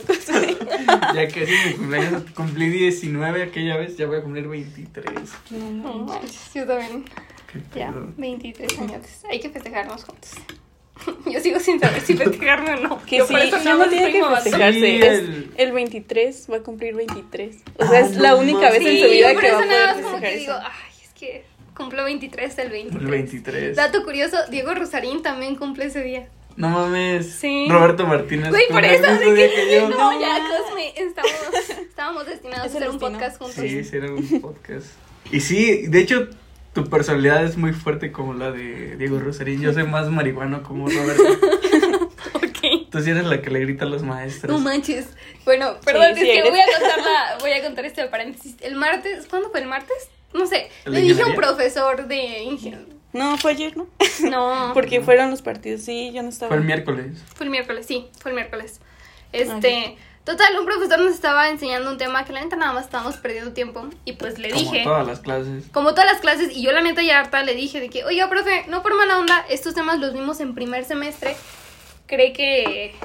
Ya que es mi cumpleaños, cumplí 19 aquella vez, ya voy a cumplir 23. No, No no. yo también. Qué Ya, pedo. 23 años. Hay que festejarnos juntos. Yo sigo sin saber si festejarme o no. Que Yo sí, por eso no más tiene que festejarse. Sí, es- el- el... 23 va a cumplir 23. O Ah, sea, es la no única vez mames. en Sí, su vida por que va eso a nada poder más como que festejar digo, eso. ay, es que cumplo 23 el 23. El 23. Dato curioso, Diego Rosarín también cumple ese día. No mames. Sí. Roberto Martínez. Güey, por el eso de que, que yo. no, ya Cosme, estábamos, estábamos destinados Es a el hacer un destino. podcast juntos. Sí, sí, era un podcast. Y sí, de hecho, tu personalidad es muy fuerte como la de Diego Rosarín. Yo soy más marihuano como Roberto. Ok. Tú sí eres la que le grita a los maestros. No manches. Bueno, perdón, sí es que voy a contar la, voy a contar este paréntesis. El martes, ¿cuándo fue el martes? No sé. ¿El Le dije a un profesor de ingeniería. No, fue ayer, ¿no? No. Porque fueron los partidos. Sí, yo no estaba. Fue el miércoles. Fue el miércoles, sí, fue el miércoles. Este, total, un profesor nos estaba enseñando un tema que la neta nada más estábamos perdiendo tiempo y pues le Como dije, todas las clases. como todas las clases y yo la neta ya harta le dije de que, oiga, profe, no por mala onda, estos temas los vimos en primer semestre, cree que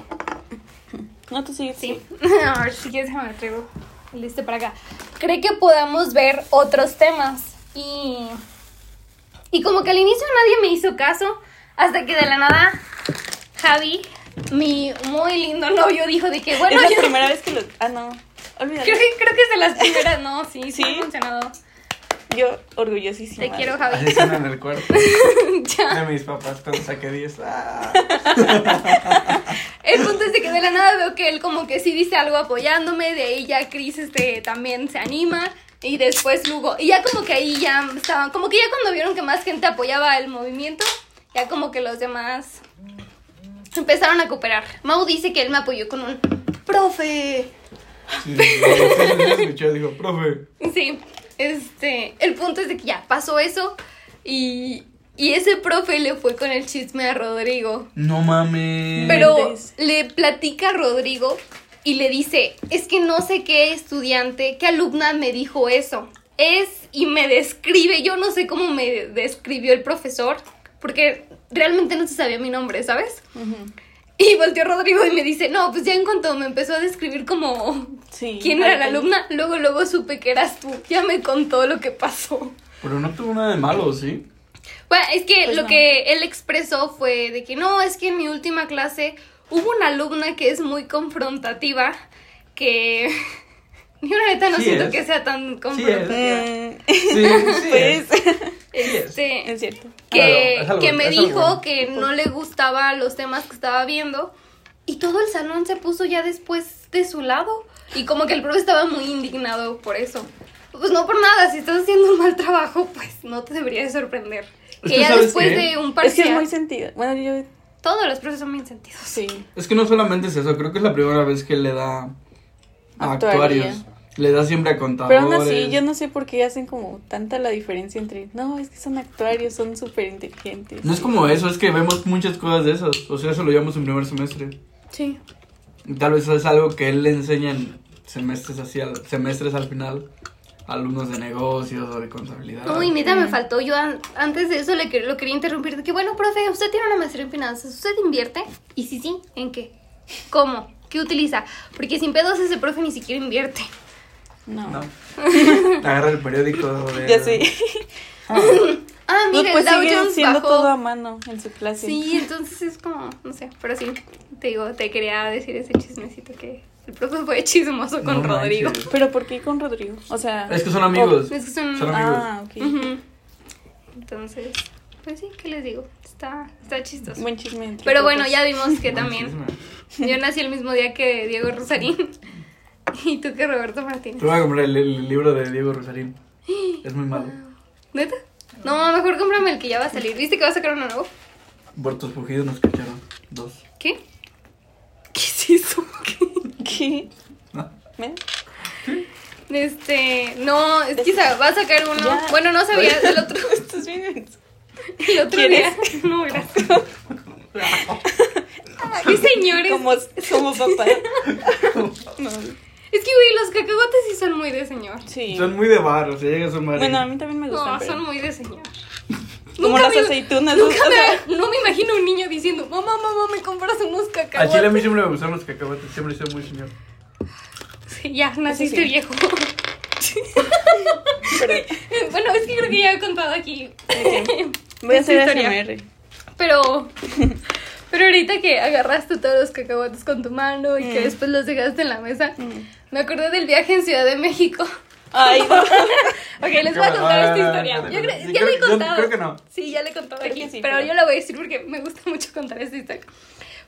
No, tú sigues. sí, a ver si quieres déjame traigo el este para acá, cree que podamos ver otros temas y y como que al inicio nadie me hizo caso hasta que de la nada Javi mi muy lindo novio dijo de que bueno es la yo- primera vez que lo. Ah, no. Olvídalo. Creo que, creo que es de las primeras, no, sí, sí, ¿Sí? ha funcionado. Yo, orgullosísima. Te quiero, Así Javi. suena en el cuarto ya. de mis papás cuando saqué 10. Ah. El punto es de que de la nada veo que él como que sí dice algo apoyándome, de ahí ya Chris este, también se anima, y después Lugo. Y ya como que ahí ya estaban, como que ya cuando vieron que más gente apoyaba el movimiento, ya como que los demás empezaron a cooperar. Mau dice que él me apoyó con un profe. Sí, sí, sí, sí, sí, escuchó, dijo, profe. Sí, este, el punto es de que ya pasó eso y, y ese profe le fue con el chisme a Rodrigo. No mames. Pero le platica a Rodrigo y le dice, es que no sé qué estudiante, qué alumna me dijo eso. Es y me describe, yo no sé cómo me describió el profesor, porque realmente no se sabía mi nombre, ¿sabes? Y volteó Rodrigo y me dice, no, pues ya en cuanto me empezó a describir como Sí. quién era la alumna, luego luego supe que eras tú, ya me contó lo que pasó. Pero no tuvo nada de malo, ¿sí? Bueno, es que Pues lo no. que él expresó fue de que no, es que en mi última clase hubo una alumna que es muy confrontativa, que yo la neta no Sí siento es. que sea tan confrontativa. Mm, Sí, sí. pues, Este, es cierto. que, Claro, es algo- que me dijo bueno. que no le gustaban los temas que estaba viendo y todo el salón se puso ya después de su lado y como que el profe estaba muy indignado por eso. Pues no por nada, si estás haciendo un mal trabajo, pues no te debería de sorprender. Es Que ya ¿sabes después qué? de un Es que parcial, es muy sentido. Bueno, yo. todos los profes son bien sentidos. Sí. Es que no solamente es eso, creo que es la primera vez que le da a actuarios. Le da siempre a contadores. Pero aún así, yo no sé por qué hacen como tanta la diferencia entre. No, es que son actuarios, son súper inteligentes. No es como eso, es que vemos muchas cosas de esas. O sea, eso lo llevamos en primer semestre. Sí. Y Tal vez es algo que él le enseña en semestres así, al, semestres al final, alumnos de negocios o de contabilidad. No, y neta me faltó. Yo an- antes de eso le que- lo quería interrumpir. De que, bueno, profe, usted tiene una maestría en finanzas. ¿Usted invierte? Y sí, sí, ¿en qué? ¿Cómo? ¿Qué utiliza? Porque sin pedos ese profe ni siquiera invierte. No. No. Agarra el periódico de... Ya sé. Ah, Ah, mira, pues Dow Jones siendo bajó. todo a mano en su clase. Sí, entonces es como, no sé, pero sí, te digo, te quería decir ese chismecito que el profe fue chismoso con no Rodrigo. manches. Pero ¿por qué con Rodrigo? O sea. Es que son amigos. Es que son... Son amigos. Ah, ok. Entonces, pues sí, ¿qué les digo? Está, está chistoso. Buen chisme Pero bueno, ya vimos que Buen también chisme. yo nací el mismo día que Diego Rosarín y tú que Roberto Martínez. Te voy a comprar el, el libro de Diego Rosarín. Es muy malo. ¿Neta? No, mejor cómprame el que ya va a salir. ¿Viste que va a sacar uno nuevo? Por tus fugidos nos cacharon. Dos. ¿Qué? ¿Qué es eso? ¿Qué? No. ¿Ven? Este, no, es que va a sacar uno. Ya. Bueno, no sabía el otro, Estás bien. el otro día. ¿Quieres? No, gracias. Qué señores. Como, como papá. No. Es que, güey, los cacahuates sí son muy de señor. Sí. Son muy de bar, o sea, llega su madre. Bueno, a mí también me gustan. No, pero- son muy de señor. Como Nunca las me- aceitunas. Nunca o sea, me, no me imagino un niño diciendo, mamá, mamá, me compras unos A Chile a cacahuates. mí siempre me gustaron los cacahuates, siempre soy muy señor. Sí, ya, naciste sí. viejo. pero, bueno, es que creo que ya he contado aquí. voy a hacer. ASMR. Pero, pero ahorita que agarraste todos los cacahuates con tu mano y que Mm. después los dejaste en la mesa, Mm. Me acordé del viaje en Ciudad de México. Ay, no. Ok, les voy a contar esta historia. Yo creo- Sí, ya le he contado. creo que no. Sí, ya le he contado aquí. sí, pero pero- yo la voy a decir porque me gusta mucho contar esta historia.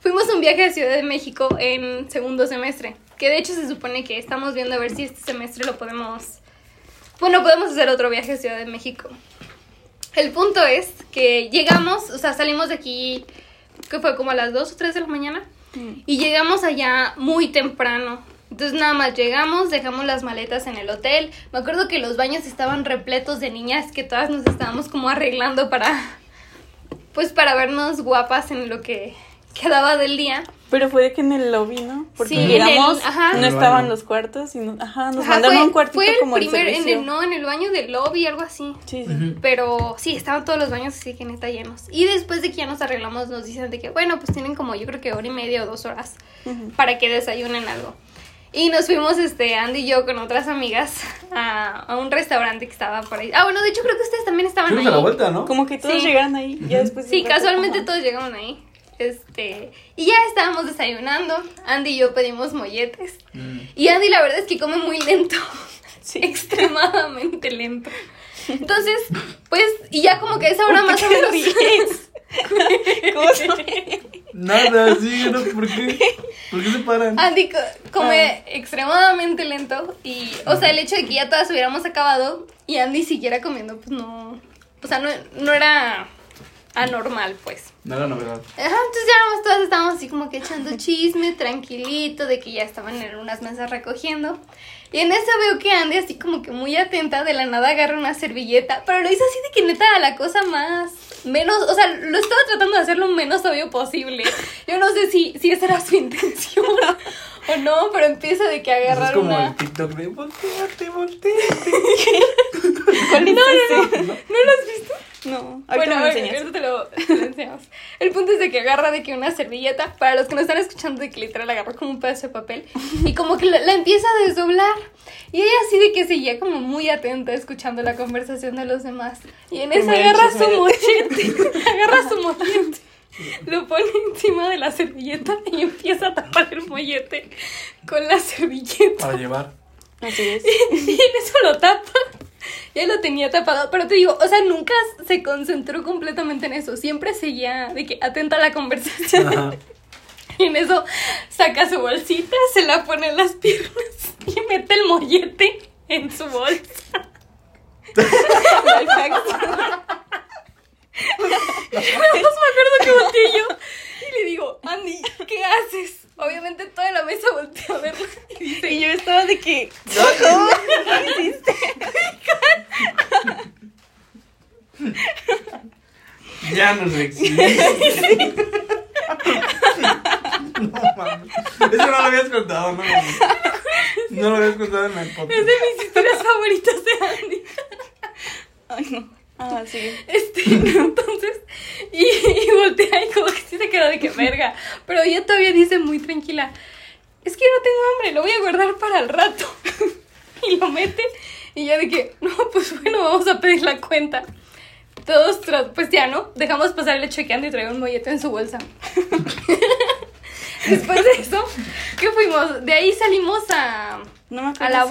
Fuimos a un viaje a Ciudad de México en segundo semestre. Que de hecho se supone que estamos viendo a ver si este semestre lo podemos. Bueno, podemos hacer otro viaje a Ciudad de México. El punto es que llegamos, o sea, salimos de aquí, que fue como a las 2 o 3 de la mañana. Mm. Y llegamos allá muy temprano. Entonces nada más llegamos, dejamos las maletas en el hotel. Me acuerdo que los baños estaban repletos de niñas que todas nos estábamos como arreglando para pues para vernos guapas en lo que quedaba del día. Pero fue de que en el lobby, ¿no? Porque Sí, en llegamos, el- ajá. no estaban los cuartos y no- ajá, nos Ajá, mandaron fue, un cuartito fue el como el primer en el no en el baño del lobby algo así. Sí, sí. Pero sí, estaban todos los baños así que neta llenos. Y después de que ya nos arreglamos, nos dicen de que, bueno, pues tienen como yo creo que hora y media o dos horas para que desayunen algo. Y nos fuimos, este, Andy y yo con otras amigas a, a un restaurante que estaba por ahí. Ah, bueno, de hecho creo que ustedes también estaban Fuimos ahí. a la vuelta, ¿no? Como que todos Sí. llegaron ahí, ya después. de Sí, casualmente ajá. todos llegaron ahí. Este, y ya estábamos desayunando. Andy y yo pedimos molletes. Mm. Y Andy la verdad es que come muy lento. Sí. Extremadamente lento. Entonces, pues, y ya como que esa hora ¿Por más o menos. ríes? ¿Cómo se- Nada, sí, no, ¿por qué? ¿Por qué se paran? Andy co- come Ah. extremadamente lento. Y, o sea, el hecho de que ya todas hubiéramos acabado y Andy siguiera comiendo, pues no. O sea, no, no era anormal, pues. No era novedad. Ajá, entonces ya todas estábamos así como que echando chisme, tranquilito, de que ya estaban en unas mesas recogiendo. Y en eso veo que Andy así como que muy atenta, de la nada agarra una servilleta, pero lo hizo así de que neta la cosa más, menos, o sea, lo estaba tratando de hacer lo menos obvio posible. Yo no sé si, si esa era su intención o no, pero empieza de que Eso es agarrar como una... el TikTok de volteate, volteate. ¿Cuál es ese? ¿No lo has visto? No, ahorita Bueno, me lo a ver, enseñas. ahorita te lo, te lo enseñamos. El punto es de que agarra de que una servilleta, para los que no están escuchando, de que literal agarra como un pedazo de papel y como que la, la empieza a desdoblar. Y ella así de que seguía como muy atenta escuchando la conversación de los demás. Y en eso agarra su mochete, agarra su mollete, lo pone encima de la servilleta y empieza a tapar el mollete con la servilleta. Para llevar. Así es. Y en eso lo tapa. Ya lo tenía tapado, pero te digo, o sea, nunca se concentró completamente en eso. Siempre seguía de que atenta a la conversación. Ajá. Y en eso saca su bolsita, se la pone en las piernas y mete el mollete en su bolsa. Life hacks. Entonces me acuerdo que volteé yo y le digo, Andy, ¿qué haces? Obviamente toda la mesa volteó a verla y dice, Y yo estaba de que. ¿Cómo? ¿Qué hiciste? Ya nos exhibiste. No mames. Eso no lo habías contado, no mames. No lo habías contado en el es podcast. de mis historias favoritas de Andy. Ay, no. Ah, sí. Este, entonces, y, y voltea y como que sí se quedó de que verga. Pero ella todavía dice muy tranquila, es que yo no tengo hambre, lo voy a guardar para el rato. Y lo mete y ya de que, no, pues bueno, vamos a pedir la cuenta. Todos, pues ya, ¿no? Dejamos pasar de que Andy traía un mollete en su bolsa. Después de eso, ¿qué fuimos? De ahí salimos a, No me acuerdo a la si-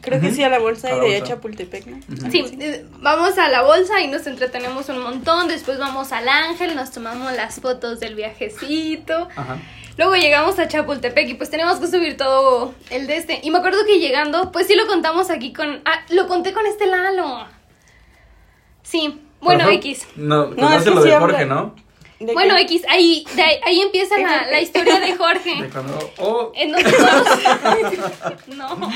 Creo que sí, a la bolsa A y de bolsa. Chapultepec, ¿no? Sí, eh, vamos a la bolsa y nos entretenemos un montón. Después vamos al Ángel, nos tomamos las fotos del viajecito. Ajá. Luego llegamos a Chapultepec y pues tenemos que subir todo el de este. Y me acuerdo que llegando, pues sí lo contamos aquí con... Ah, lo conté con este Lalo. Sí, bueno, Pero X. No, No, es lo sí de habla- Jorge, ¿no? ¿De Bueno, qué? X, ahí, de ahí, ahí empieza ¿De la, la historia de Jorge. De cuando. Oh, En donde todos- no.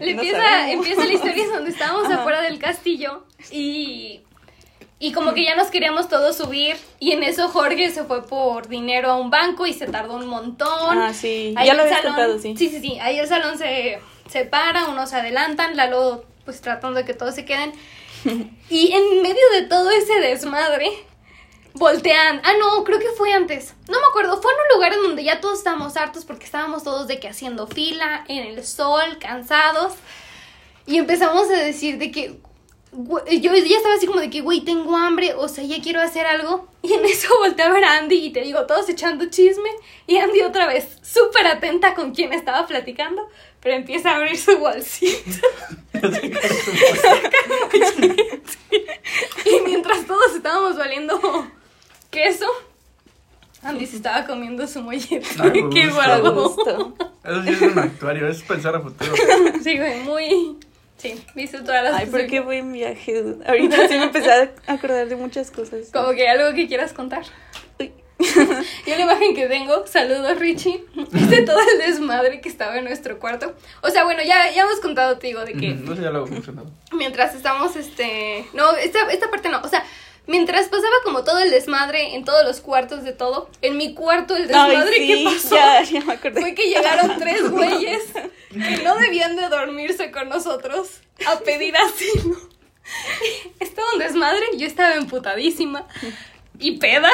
Le empieza, empieza la historia donde estábamos Ajá. afuera del castillo y, y como que ya nos queríamos todos subir y en eso Jorge se fue por dinero a un banco y se tardó un montón. Ah, sí. Ahí Ya lo habías salón- contado, sí. Sí, sí, sí. Ahí el salón se, se para, unos se adelantan, Lalo pues tratando de que todos se queden. Y en medio de todo ese desmadre, voltean. Ah, no, creo que fue antes. No me acuerdo. Fue en un lugar en donde ya todos estábamos hartos porque estábamos todos de que haciendo fila, en el sol, cansados. Y empezamos a decir de que. Yo ya estaba así como de que, güey, tengo hambre, o sea, ya quiero hacer algo. Y en eso volteé a ver a Andy y te digo, todos echando chisme. Y Andy otra vez, súper atenta con quien estaba platicando, pero empieza a abrir su bolsita. Y mientras todos estábamos valiendo queso, Andy se estaba comiendo su mollete. Ay, guardo. Justo. Eso sí es un actuario, es pensar a futuro. Sí, güey, muy. Sí, viste todas las Ay, ¿por qué posibilidades. buen viaje? Ahorita sí me empecé a acordar de muchas cosas. Como que algo que quieras contar. Uy. Yo la imagen que tengo, saludos Richie, es de todo el desmadre que estaba en nuestro cuarto. O sea, bueno, ya, ya hemos contado, te digo, de que No sé, ya lo hago funcionado. mientras estamos, este... No, esta, esta parte no, o sea, mientras pasaba como todo el desmadre en todos los cuartos de todo, en mi cuarto el Ay, desmadre sí, que pasó Ya, ya me acordé. fue que llegaron tres güeyes que no debían de dormirse con nosotros a pedir asilo. Estaba un desmadre, yo estaba emputadísima y peda.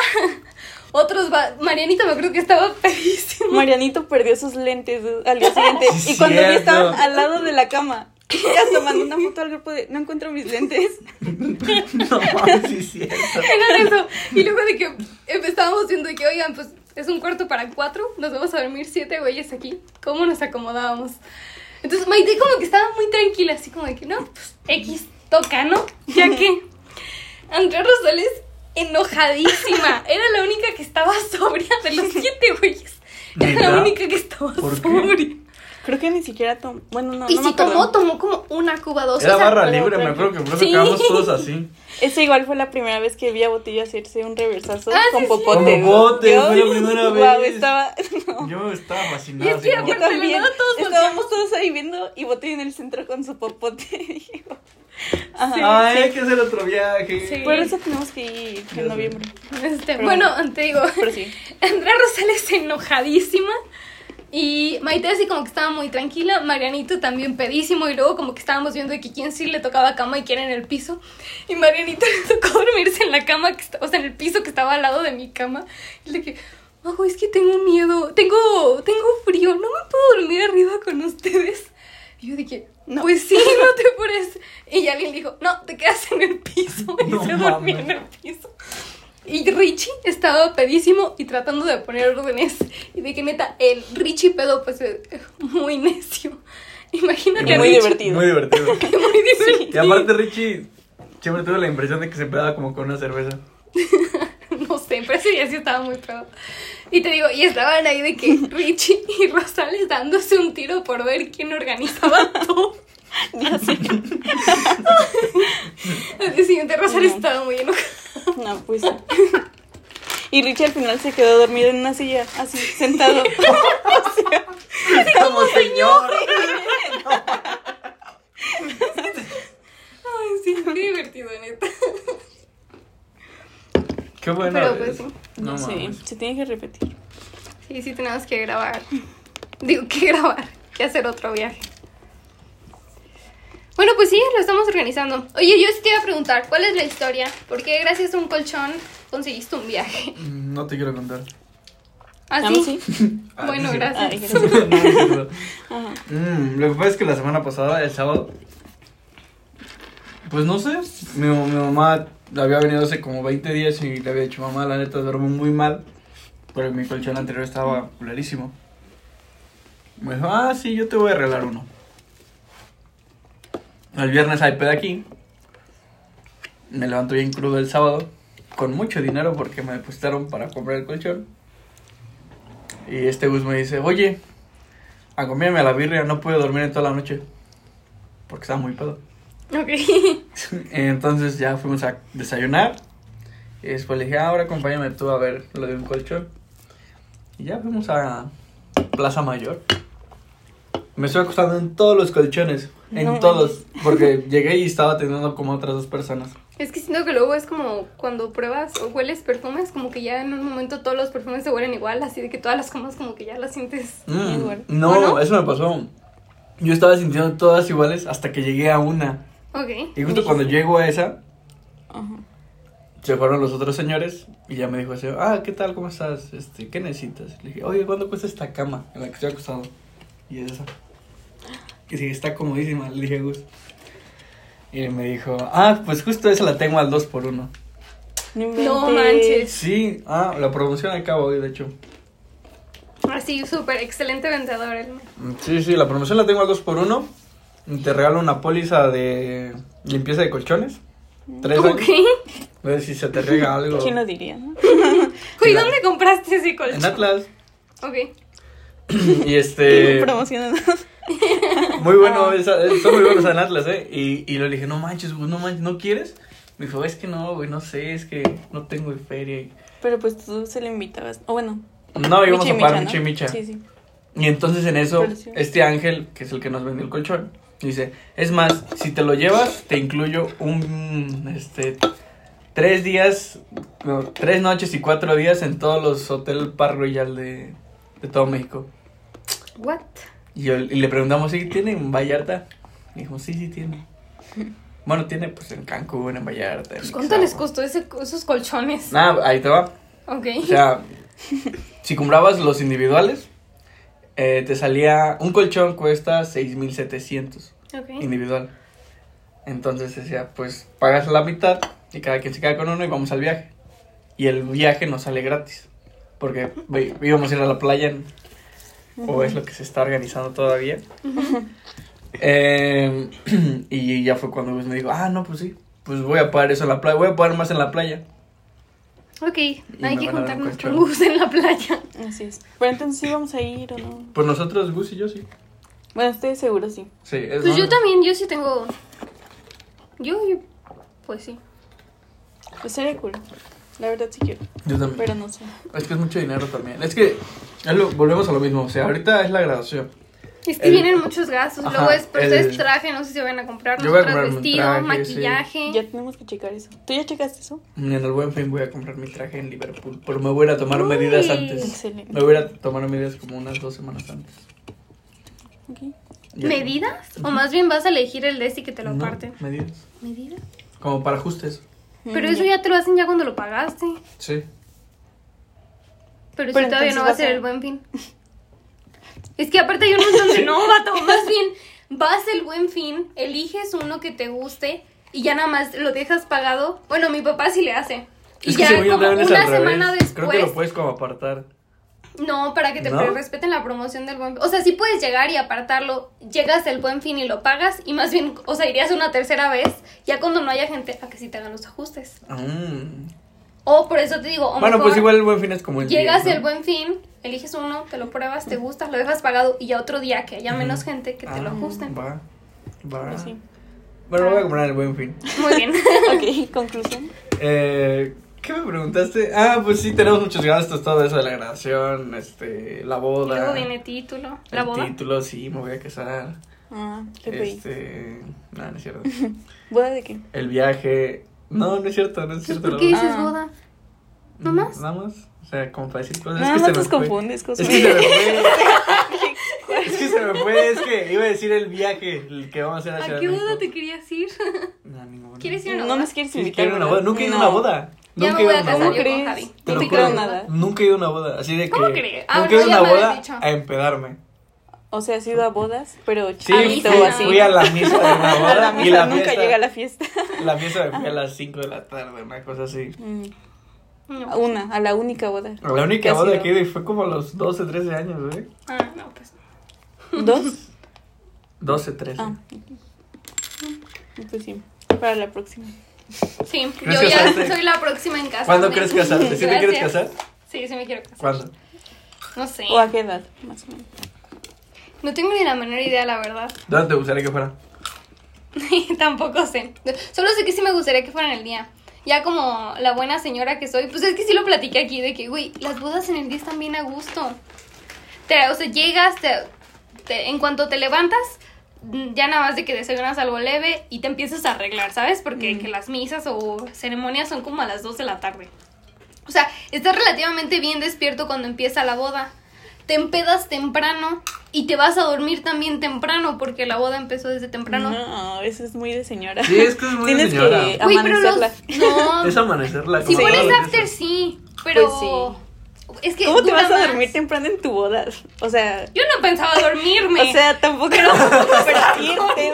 Otros, va- Marianita me acuerdo que estaba pedísima. Marianito perdió sus lentes al día siguiente. Sí, y cuando cierto. estaban al lado de la cama. Y hasta mandó una foto al grupo de no encuentro mis lentes. No, sí es cierto. Era eso. Y luego de que em- estábamos viendo de que, oigan, pues es un cuarto para cuatro, nos vamos a dormir siete güeyes aquí. ¿Cómo nos acomodábamos? Entonces Maite como que estaba muy tranquila, así como de que, no, pues X toca, ¿no? Ya que Andrea Rosales enojadísima. Era la única que estaba sobria de los siete güeyes. Era la única que estaba ¿Por qué? Creo que ni siquiera tomó. Bueno, no, y no me si tomó, acuerdo. tomó como una cuba dos. Era o sea, barra libre, me acuerdo que por eso Sí. quedamos todos así. Esa igual fue la primera vez que vi a Botillo hacerse un reversazo Ah, con sí, sí. popote. Con popote, Yo- fue la primera Guau, vez. estaba. Yo estaba Y fascinado. es así que como- Yo aparte- también. todos Estábamos todos ahí viendo y Botillo en el centro con su popote. Dije, Ajá. Ay, hay que hacer otro viaje. Sí. Por eso tenemos que ir en noviembre. Este, Pero bueno, te digo, Pero sí. Andrea Rosales enojadísima. Y Maite así como que estaba muy tranquila, Marianito también pedísimo y luego como que estábamos viendo de que quién sí le tocaba cama y quién en el piso. Y Marianito le tocó dormirse en la cama, que está- o sea, en el piso que estaba al lado de mi cama. Y le dije, Majo, es que tengo miedo, tengo, tengo frío, no me puedo dormir arriba con ustedes. Y yo dije, No. pues sí, no te apures. Y alguien dijo, no, te quedas en el piso. Y No se dormía en el piso. Y Richie estaba pedísimo y tratando de poner órdenes. Y de que neta, el Richie pedo, pues, eh, muy necio. Imagínate a muy Richie. divertido. Muy divertido. Muy divertido. Y aparte Richie siempre tuve la impresión de que se pegaba como con una cerveza. No sé, pero ese día sí estaba muy pedo. Y te digo, y estaban ahí de que Richie y Rosales dándose un tiro por ver quién organizaba todo. Ya sé. Al día siguiente Ujú. estaba muy enojado. No, pues. Y Richie al final se quedó dormido en una silla, así, sentado. como señor. Ay, sí, qué divertido, neta. Qué bueno. Pero, pues, sí. No, No sé, se tiene que repetir. Sí, sí tenemos que grabar. Digo, que grabar, que hacer otro viaje. Bueno, pues sí, lo estamos organizando. Oye, yo sí te iba a preguntar, ¿cuál es la historia? ¿Por qué gracias a un colchón conseguiste un viaje? Mm, No te quiero contar. ¿Ah, ¿Ah, sí? sí? Bueno, sí. gracias. Ay, gracias. No, no es cierto. Ajá. Mm, lo que pasa es que la semana pasada, el sábado, pues no sé, mi, mi mamá había venido hace como 20 días y le había dicho, mamá, la neta duermo muy mal, pero mi colchón anterior estaba culerísimo. Me dijo, ah, sí, yo te voy a arreglar uno. El viernes hay peda aquí. Me levanto bien crudo el sábado, con mucho dinero porque me depositaron para comprar el colchón. Y este Gus me dice, oye, acompáñame a la birria, no pude dormir en toda la noche. Porque estaba muy pedo. Ok. Entonces ya fuimos a desayunar. Y después le dije, "Ah, ahora acompáñame tú a ver lo de un colchón. Y ya fuimos a Plaza Mayor. Me estoy acostando en todos los colchones. En No todos. Porque llegué y estaba teniendo como otras dos personas. Es que siento que luego es como cuando pruebas o hueles perfumes, como que ya en un momento todos los perfumes se huelen igual, así de que todas las camas como que ya las sientes. Mm, igual. no, eso me pasó. Yo estaba sintiendo todas iguales hasta que llegué a una. Ok. Y justo cuando llego a esa, Ajá. se fueron los otros señores y ya me dijo así, ah, ¿qué tal? ¿Cómo estás? Este, ¿qué necesitas? Le dije, oye, ¿cuánto cuesta esta cama en la que estoy acostado? Y es esa. Que sí, está comodísima, le dije Gus. Y me dijo, ah, pues justo esa la tengo al 2 por 1 No, manches. Sí, ah, la promoción acaba hoy, de hecho. Así, súper excelente vendedor. el- Sí, sí, la promoción la tengo al 2 por 1 Te regalo una póliza de limpieza de colchones. Tres Ok. años. A ver si se te rega algo. ¿Quién lo diría? no? La- ¿dónde compraste ese En colchón? Atlas. Ok. Y este. Promocionando. Muy bueno, eh, son muy buenos en Atlas, ¿eh? Y, y le dije, no manches, no manches, ¿no quieres? Me dijo, es que no, güey, no sé, es que no tengo feria. Pero pues tú se le invitabas. O bueno. No, íbamos Micha a pagar Micha, Micha y ¿no? Micha. Sí, sí. Y entonces en eso, este ángel, que es el que nos vendió el colchón, dice, es más, si te lo llevas, te incluyo un, este, tres días, no, tres noches y cuatro días en todos los Hotel Park Royal de, de todo México. What? Y, yo- y le preguntamos si tiene en Vallarta. Y dijo, sí, sí tiene. Bueno, tiene pues en Cancún, en Vallarta. en Pues, ¿Cuánto les costó ese, esos colchones? Nada, ahí te va. Ok. O sea, si comprabas los individuales, eh, te salía. Un colchón cuesta 6,700 ok. individual. Entonces decía, pues pagas la mitad y cada quien se queda con uno y vamos al viaje. Y el viaje nos sale gratis. Porque íbamos a ir a la playa, o es lo que se está organizando todavía. Eh, y ya fue cuando Gus me dijo, ah, no, pues sí, pues voy a pagar eso en la playa, voy a pagar más en la playa. Ok, hay que juntarnos con colchón. Gus en la playa. Así es. Pero entonces sí vamos a ir o no. Pues nosotros, Gus y yo sí. Bueno, estoy seguro sí. Sí, es Pues yo también, yo sí tengo. Yo, yo- pues sí. Pues sería cool. La verdad sí quiero. Yo también. Pero no sé. Es que es mucho dinero también. Es que es lo- volvemos a lo mismo. O sea, ahorita es la graduación. Es que El- vienen muchos gastos. Ajá, Luego es, pero el- ustedes traje, no sé si van a comprar. Yo voy a un vestido, traje, maquillaje. Ya tenemos que checar eso. ¿Tú ya checaste eso? En el buen fin voy a comprar mi traje en Liverpool. Pero me voy a ir a tomar Uy. medidas antes. Excelente. Me voy a ir a tomar medidas como unas dos semanas antes. Ok. Ya. ¿Medidas? O más bien vas a elegir el de este y que te lo No, parten. medidas. ¿Medidas? Como para ajustes. Pero Mm, eso ya te lo hacen ya cuando lo pagaste. Sí. Pero, Pero si todavía no va a ser ser- el buen fin. Es que aparte hay unos donde no, vato. Más bien, vas el buen fin, eliges uno que te guste y ya nada más lo dejas pagado. Bueno, mi papá sí le hace. Y Es que ya como una semana después. Creo que lo puedes como apartar. No, para que te ¿No? respeten la promoción del buen fin. O sea, sí puedes llegar y apartarlo. Llegas el buen fin y lo pagas. Y más bien, o sea, irías una tercera vez. Ya cuando no haya gente, a que sí te hagan los ajustes. Mm. O por eso te digo, o Bueno, mejor pues igual el buen fin es como el llegas 10, el buen fin, eliges uno, te lo pruebas, te gusta, lo dejas pagado. Y ya otro día que haya menos gente que te lo Ah, ajusten. Va. Va. Pues sí. Bueno, voy a comprar en el buen fin. Muy bien. Ok, conclusión. Eh, ¿Qué me preguntaste? Ah, pues sí, tenemos muchos gastos, todo eso de la graduación, este, la boda. luego viene título. La el boda. título, sí, me voy a casar. Ah, qué pedí. Este, no, no es cierto. ¿Boda de qué? El viaje. No, no es cierto, no es Entonces, cierto. ¿Por qué dices Ah. boda? boda. ¿No más? Nada más. O sea, como para decir cosas. Nada es más que se nos me fue. confundes, Cosme. Es que se me fue. es que se me fue, es que iba a decir el viaje, el que vamos a hacer hacia ¿A qué boda te querías ir? No, ninguna. ¿Quieres ir a una No boda? nos quieres Sí, invitar. quiero ir a una boda. Nunca he ido a No. una boda. Ya Nunca me he voy ido a a una casar ¿Cómo boda. yo con crees? Javi. Te No te creo nada. Nunca he ido a una boda. Así de que. ¿Cómo crees? Ah, Nunca he no, ido a una boda dicho. a empedarme. O sea, has ido a bodas, pero Sí, chiquito misa. o así. fui a la misa de una A boda la y misa la nunca fiesta. llega a la fiesta. La fiesta me fui a las 5 de la tarde, una cosa así. Mm, No. a una, a la única boda. La única ¿Qué ha boda que he ido y fue como a los 12, 13 años, ¿eh? Ah, no, pues. ¿Dos? 12, 13. Ah. Pues sí, para la próxima. Sí, ¿Crees yo ya casarte? soy la próxima en casa. ¿Cuándo crees casarte? ¿Sí te quieres casar? Sí, sí me quiero casar. ¿Cuándo? No sé. ¿O a qué edad, más o menos? No tengo ni la menor idea, la verdad. ¿Dónde te gustaría que fuera? Tampoco sé. Solo sé que sí me gustaría que fuera en el día. Ya como la buena señora que soy, pues es que sí lo platiqué aquí de que, güey, las bodas en el día están bien a gusto. Te, o sea, llegas, te, te- en cuanto te levantas, ya nada más de que desayunas algo leve y te empiezas a arreglar, ¿sabes? Porque que las misas o ceremonias son como a las 2 de la tarde. O sea, estás relativamente bien despierto cuando empieza la boda. Te empedas temprano y te vas a dormir también temprano porque la boda empezó desde temprano. No, eso es muy de señora. Sí, es que es muy de Tienes señora. que Uy, pero los... amanecerla. No, Es amanecerla. si pones after sí, pero... Pues Es que ¿Cómo te vas a más. dormir temprano en tu boda? O sea, Yo no pensaba dormirme. o sea, tampoco pero despierte.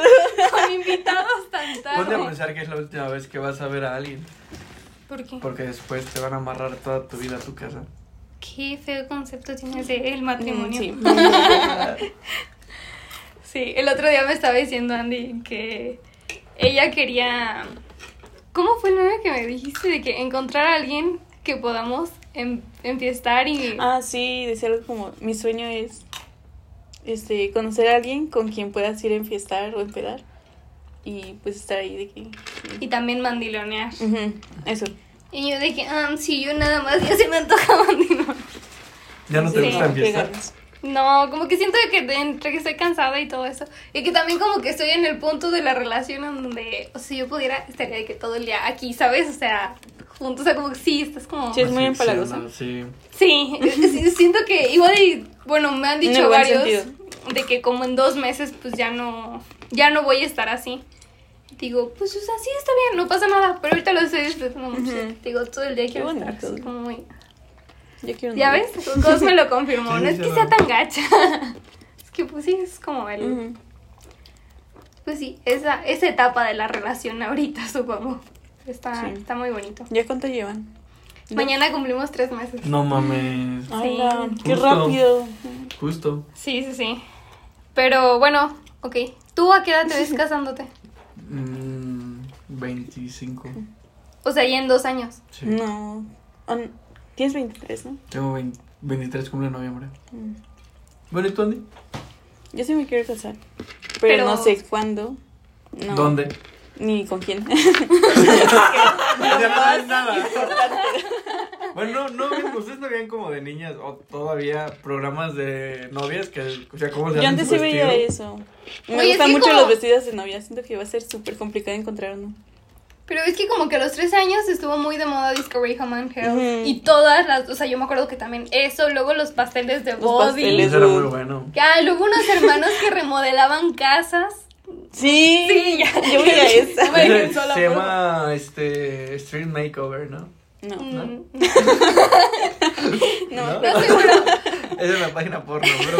con invitados tan Ponte a tarde. pensar que es la última vez que vas a ver a alguien. ¿Por qué? Porque después te van a amarrar toda tu vida a tu casa. Qué feo concepto tienes de el matrimonio. Sí. Sí, el otro día me estaba diciendo Andy que ella quería... ¿Cómo fue el meme que me dijiste? De que encontrar a alguien que podamos en, enfiestar y... Ah, sí, decía algo como, mi sueño es este conocer a alguien con quien puedas ir a enfiestar o empedar y pues estar ahí de que... Y también mandilonear. Ujú, Eso. Y yo de que, ah, sí, yo nada más ya se me antoja mandilonear. ¿Ya no te Sí, gusta ganas. No, como que siento que de- entre que estoy cansada y todo eso. Y que también como que estoy en el punto de la relación en donde, o sea, si yo pudiera, estaría de que todo el día aquí, ¿sabes? O sea, juntos, o sea, como que sí, estás como... Sí, es muy empalagosa. Sí. Sí, siento que igual y, bueno, me han dicho varios de que como en dos meses pues ya no, ya no voy a estar así. Digo, pues o sea, sí está bien, no pasa nada, pero ahorita lo estoy disfrutando mucho. Ujú. Digo, todo el día quiero estar así como muy... Yo quiero un ¿Ya ves? Cos me lo confirmó, Sí, no es que sea tan gacha. Es que pues sí, es como el... Ujú. Pues sí, esa, esa etapa de la relación ahorita, supongo. Está, Sí. está muy bonito. ¿Ya cuánto llevan? Mañana cumplimos tres meses. No mames. Ay, Sí. qué Justo. rápido. Justo. Sí, sí, sí. Pero bueno, ok. ¿Tú a qué edad te ves casándote? Mm, 25. O sea, ya en dos años. Sí. No. Tienes 23, ¿no? Tengo 20 23 cumple en noviembre. Mm. Bueno, ¿y tú, Andy? Yo sí me quiero casar. Pero, Pero- no sé cuándo. No. ¿Dónde? Ni con quién. Ya no nada. Bueno, no, no, ustedes no veían como de niñas o todavía programas de novias que, o sea, cómo se Yo antes sí veía eso. Me Oye, gustan sí, mucho como- los vestidos de novia. Siento que va a ser súper complicado encontrar uno. Pero es que como que a los tres años estuvo muy de moda Discovery Home and Health. Y todas las, o sea, yo me acuerdo que también eso, luego los pasteles de Los body. pasteles. Eso era muy bueno. Ah, luego unos hermanos que remodelaban casas. Sí, Sí, ya. yo veía esa. Bueno, Se por llama este Street Makeover, ¿no? No. ¿No? Mm, No, No sé, pero Es una página porno, bro.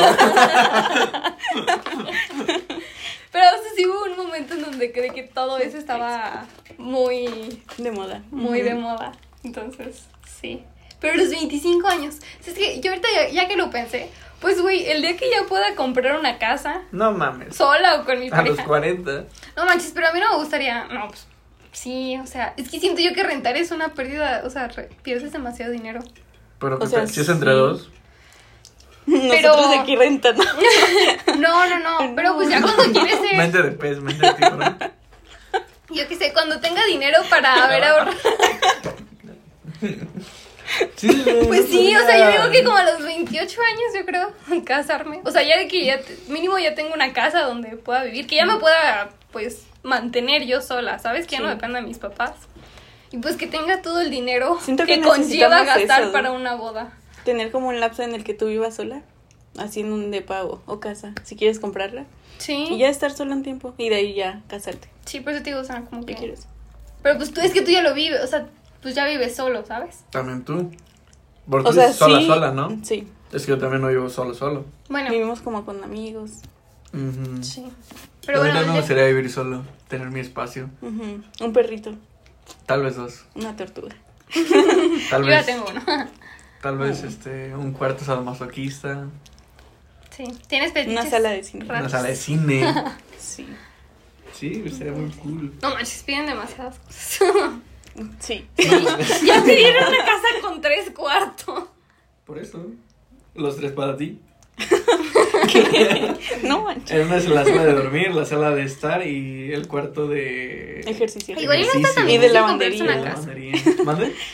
Pero o sea, sí hubo un momento en donde creo que todo eso estaba muy, de moda. muy de moda. Entonces, sí. Pero los 25 años. Sea, es que yo ahorita ya, ya que lo pensé, pues güey, el día que ya pueda comprar una casa, No mames. sola o con mi A los pareja. 40. No manches, pero a mí no me gustaría. No, pues. Sí, o sea, es que siento yo que rentar es una pérdida, o sea, re- pierdes demasiado dinero. Pero O sea, si es entre sí. dos. Nosotros Pero- de aquí rentando. No, no, no, pero pues ya cuando quieres ser, Mente de pez, mente de tiburón. yo qué sé, cuando tenga dinero para haber ahorrado. Sí, Pues sí, o sea, yo digo que como a los 28 años yo creo casarme. O sea, ya de que ya mínimo ya tengo una casa donde pueda vivir, que ya me pueda pues mantener yo sola, ¿sabes? Que ya no dependa de mis papás. Y pues que tenga todo el dinero Siento que, que conlleva gastar para una boda. Tener como un lapso en el que tú vivas sola, haciendo un depa o, o casa, si quieres comprarla. Sí. Y ya estar sola un tiempo y de ahí ya casarte. Sí, por eso te digo, o sea, como ¿Qué que... quieres? Pero pues tú es que tú ya lo vives, o sea, pues ya vives solo, ¿sabes? También tú. Porque O sea, sola, sí. sola, ¿no? Sí. Es que yo también no vivo solo, solo. Bueno, Vivimos como con amigos. Ujú. sí. Pero bueno, me ya- gustaría vivir solo, tener mi espacio. Ujú. Un perrito, Tal vez dos. una tortuga. Tal yo ya vez, tengo uno. tal vez este, un cuarto sadomasoquista, sí. ¿Tienes? Una sala de cine. Raros. una sala de cine. Sí. Sí, sería muy cool. No manches, piden demasiadas cosas. Sí. ya pidieron una casa con tres cuartos. Por eso, los tres para ti. No manches. Es la sala de dormir, la sala de estar y el cuarto de Ejercicio. Igual y no está tan de difícil lavandería. comprarse una de casa.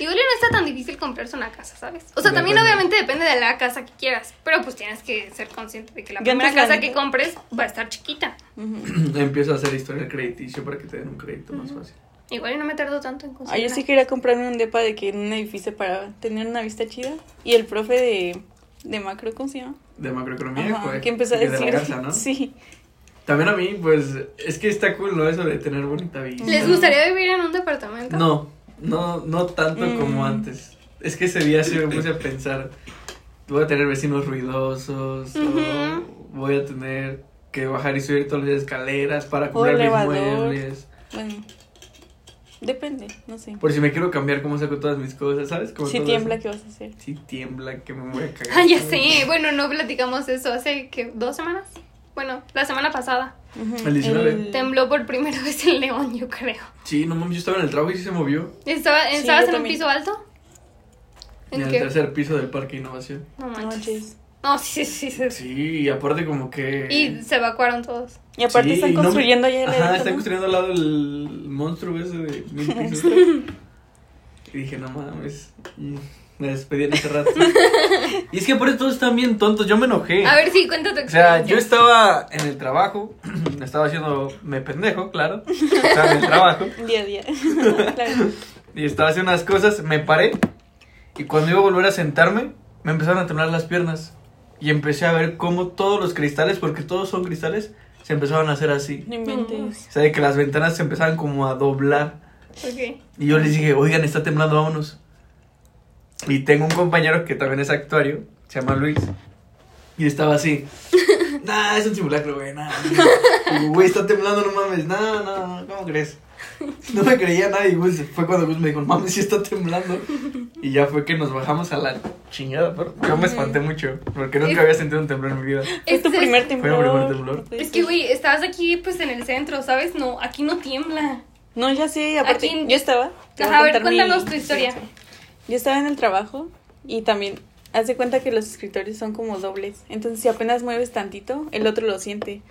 Igual no está tan difícil comprarse una casa, ¿sabes? O sea, también obviamente depende de la casa que quieras. Pero pues tienes que ser consciente de que la primera casa que compres va a estar chiquita. Ujú. Empiezo a hacer historia crediticio para que te den un crédito más fácil. Igual y no me tardo tanto en Ah, conseguir. yo sí quería comprarme un depa de que en un edificio para tener una vista chida. Y el profe de de macro, ¿cómo se llama? De macroeconomía, Ajá, güey. que empezó a de decir. la garza, ¿no? Sí. También a mí, pues, es que está cool, ¿no? Eso de tener bonita vista. ¿Les gustaría vivir en un departamento? No, no, no tanto como Mm. antes. Es que ese día sí me puse a pensar, voy a tener vecinos ruidosos, o voy a tener que bajar y subir todas las escaleras para comprar mis muebles. Bueno. Depende, no sé. Por si me quiero cambiar, cómo saco todas mis cosas, ¿sabes? Como Si tiembla, eso. ¿qué vas a hacer? Si tiembla, que me voy a cagar. Ah, ya sé. Bueno, no platicamos eso hace, ¿qué? ¿Dos semanas? Bueno, la semana pasada. El 19. el- Tembló por primera vez en León, yo creo. Sí, no mames, yo estaba en el trabajo y sí se movió. ¿Estaba, Sí, ¿Estabas en un también. piso alto? En ¿En el qué? tercer piso del Parque Innovación. No No manches. No, sí, sí, sí. Sí, y aparte como que... Y se evacuaron todos. Y aparte Sí, están y no me- construyendo ya el Ajá, edito, están construyendo al lado del monstruo ese de mil pisos. y dije, no mames. Y me despedí en ese rato. y es que por eso todos están bien tontos. Yo me enojé. A ver, sí, cuenta tu O sea, yo estaba en el trabajo, estaba haciendo me pendejo, claro. Estaba en el trabajo Día a día. claro. y estaba haciendo unas cosas, me paré y cuando iba a volver a sentarme, me empezaron a temblar las piernas y empecé a ver cómo todos los cristales, porque todos son cristales, se empezaron a hacer así. No inventes. O sea, de que las ventanas se empezaban como a doblar. Ok. Y yo les dije, oigan, está temblando, vámonos. Y tengo un compañero que también es actuario, se llama Luis. Y estaba así. Nah, es un simulacro, güey, nah. Digo, Güey, está temblando, no mames. Nah, no, ¿cómo crees? No me creía nadie, güey. Fue cuando Gus me dijo, mames, sí está temblando. Y ya fue que nos bajamos a la chingada. Pero yo me espanté mucho, porque nunca había sentido un temblor en mi vida. Es tu Este- primer mi temblor. primer temblor. Puede Es que, güey, estabas aquí, pues, en el centro, ¿sabes? No, aquí no tiembla. No, ya sé, aparte, Aquí- yo estaba. te Ajá, a ver, contar mi- cuéntanos tu historia. Yo estaba en el trabajo y también haz de cuenta que los escritorios son como dobles. Entonces, si apenas mueves tantito, el otro lo siente.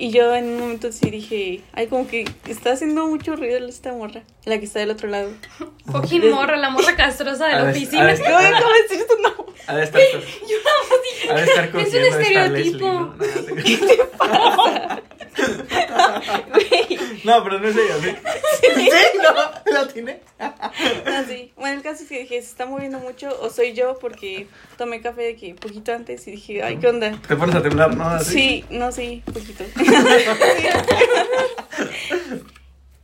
Y yo en un momento sí dije, ay, como que está haciendo mucho ruido esta morra, la que está del otro lado. Fucking morra, la morra castrosa de A la ver, oficina. a ver. ¿Cómo, cómo decir tu nombre? Ha de estar, ha de estar Es un estereotipo. Leslie, ¿no? Güey, No, pero no es ella, ¿sí? ¿Sí? ¿No? ¿La tiene? no, sí. Bueno, el caso es que dije, se está moviendo mucho o soy yo porque tomé café de que poquito antes y dije, ay, ¿qué onda? Te pones a temblar, ¿no? Así. Sí, no, sí, poquito.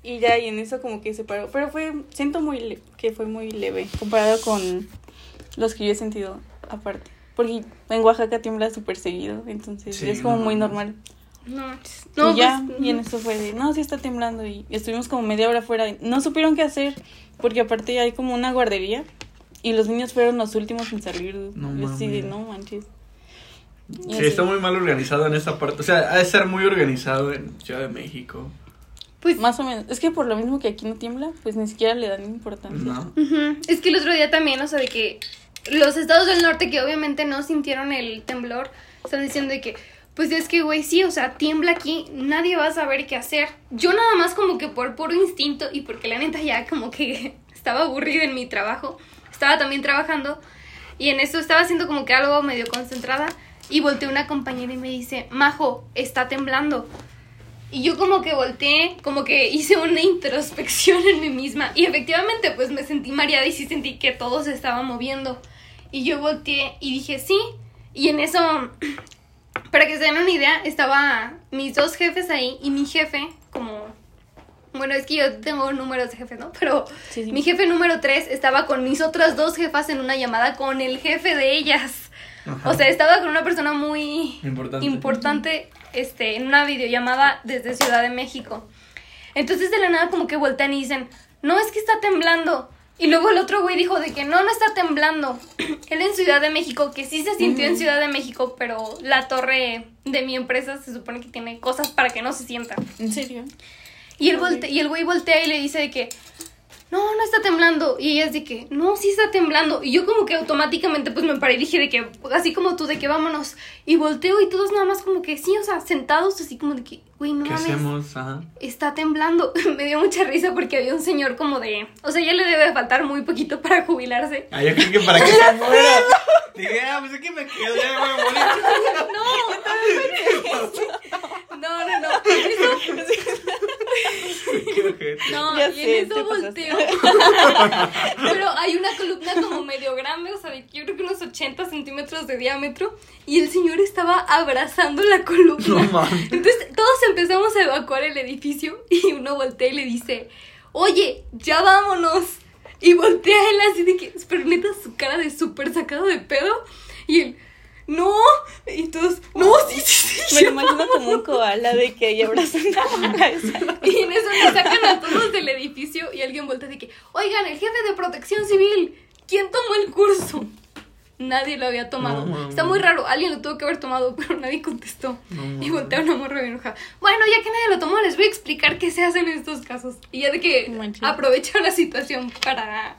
y ya, y en eso como que se paró. Pero fue, siento muy le- que fue muy leve comparado con los que yo he sentido aparte. Porque en Oaxaca tiembla súper seguido, entonces Sí, es como no muy normal. No, manches. no, y ya, pues, y en eso fue de, no, sí está temblando. Y estuvimos como media hora afuera. No supieron qué hacer, porque aparte hay como una guardería. Y los niños fueron los últimos en salir. No Yo mames. no manches. Y Sí, así. está muy mal organizado en esta parte. O sea, ha de estar muy organizado en Ciudad de México. Pues, Más o menos. Es que por lo mismo que aquí no tiembla, pues ni siquiera le dan importancia. No. Es que el otro día también, o sea, de que los estados del norte que obviamente no sintieron el temblor, están diciendo de que, pues es que, güey, sí, o sea, tiembla aquí, nadie va a saber qué hacer. Yo nada más como que por puro instinto y porque la neta ya como que estaba aburrida en mi trabajo, estaba también trabajando y en eso estaba haciendo como que algo medio concentrada y volteé una compañera y me dice, Majo, está temblando. Y yo como que volteé, como que hice una introspección en mí misma. Y efectivamente, pues me sentí mareada y sí sentí que todo se estaba moviendo. Y yo volteé y dije, sí. Y en eso, para que se den una idea, estaba mis dos jefes ahí y mi jefe, como... Bueno, es que yo tengo números de jefes, ¿no? Pero Sí, sí. mi jefe número 3 estaba con mis otras dos jefas en una llamada con el jefe de ellas. Ajá. O sea, estaba con una persona muy Importante. importante este, en una videollamada desde Ciudad de México. Entonces de la nada como que voltean y dicen, no, es que está temblando. Y luego el otro güey dijo de que no, no está temblando. Él en Ciudad de México, que sí se sintió en Ciudad de México, pero la torre de mi empresa se supone que tiene cosas para que no se sienta. ¿En serio? Y el, volte- y el güey voltea y le dice de que, no, no está temblando. Y ella es de que, no, sí está temblando. Y yo como que automáticamente pues me paré y dije de que, así como tú, de que vámonos. Y volteo y todos nada más como que, sí, o sea, sentados así como de que, güey, no ¿Qué mames, hacemos? Ajá. está temblando. me dio mucha risa porque había un señor como de, o sea, ya le debe faltar muy poquito para jubilarse. Ah, yo creo que para que se muera. Dije, ah, pues aquí me quedo, ya me voy a morir. No, no, no. En eso, Qué ojete. no, Ya y sé, en eso pasaste. volteo. Pero hay una columna como medio grande, o sea, de- yo creo que unos 80 centímetros de diámetro y el señor estaba abrazando la columna. No mames. Entonces todos empezamos a evacuar el edificio y uno voltea y le dice, oye, ya vámonos. Y voltea él así de que, pero neta su cara de súper sacado de pedo. Y él, no. Y todos, no, sí, sí, sí. Me lo imagino como un koala de que ahí abrazando a cabeza. Y en eso le sacan a todos del edificio y alguien voltea de que, oigan, el jefe de protección civil, ¿quién tomó el curso? Nadie lo había tomado. No. Está muy raro, alguien lo tuvo que haber tomado, pero nadie contestó. No, y voltea una morra bien enojada. Bueno, ya que nadie lo tomó, les voy a explicar qué se hace en estos casos. Y ya de que Manches. aprovechan la situación para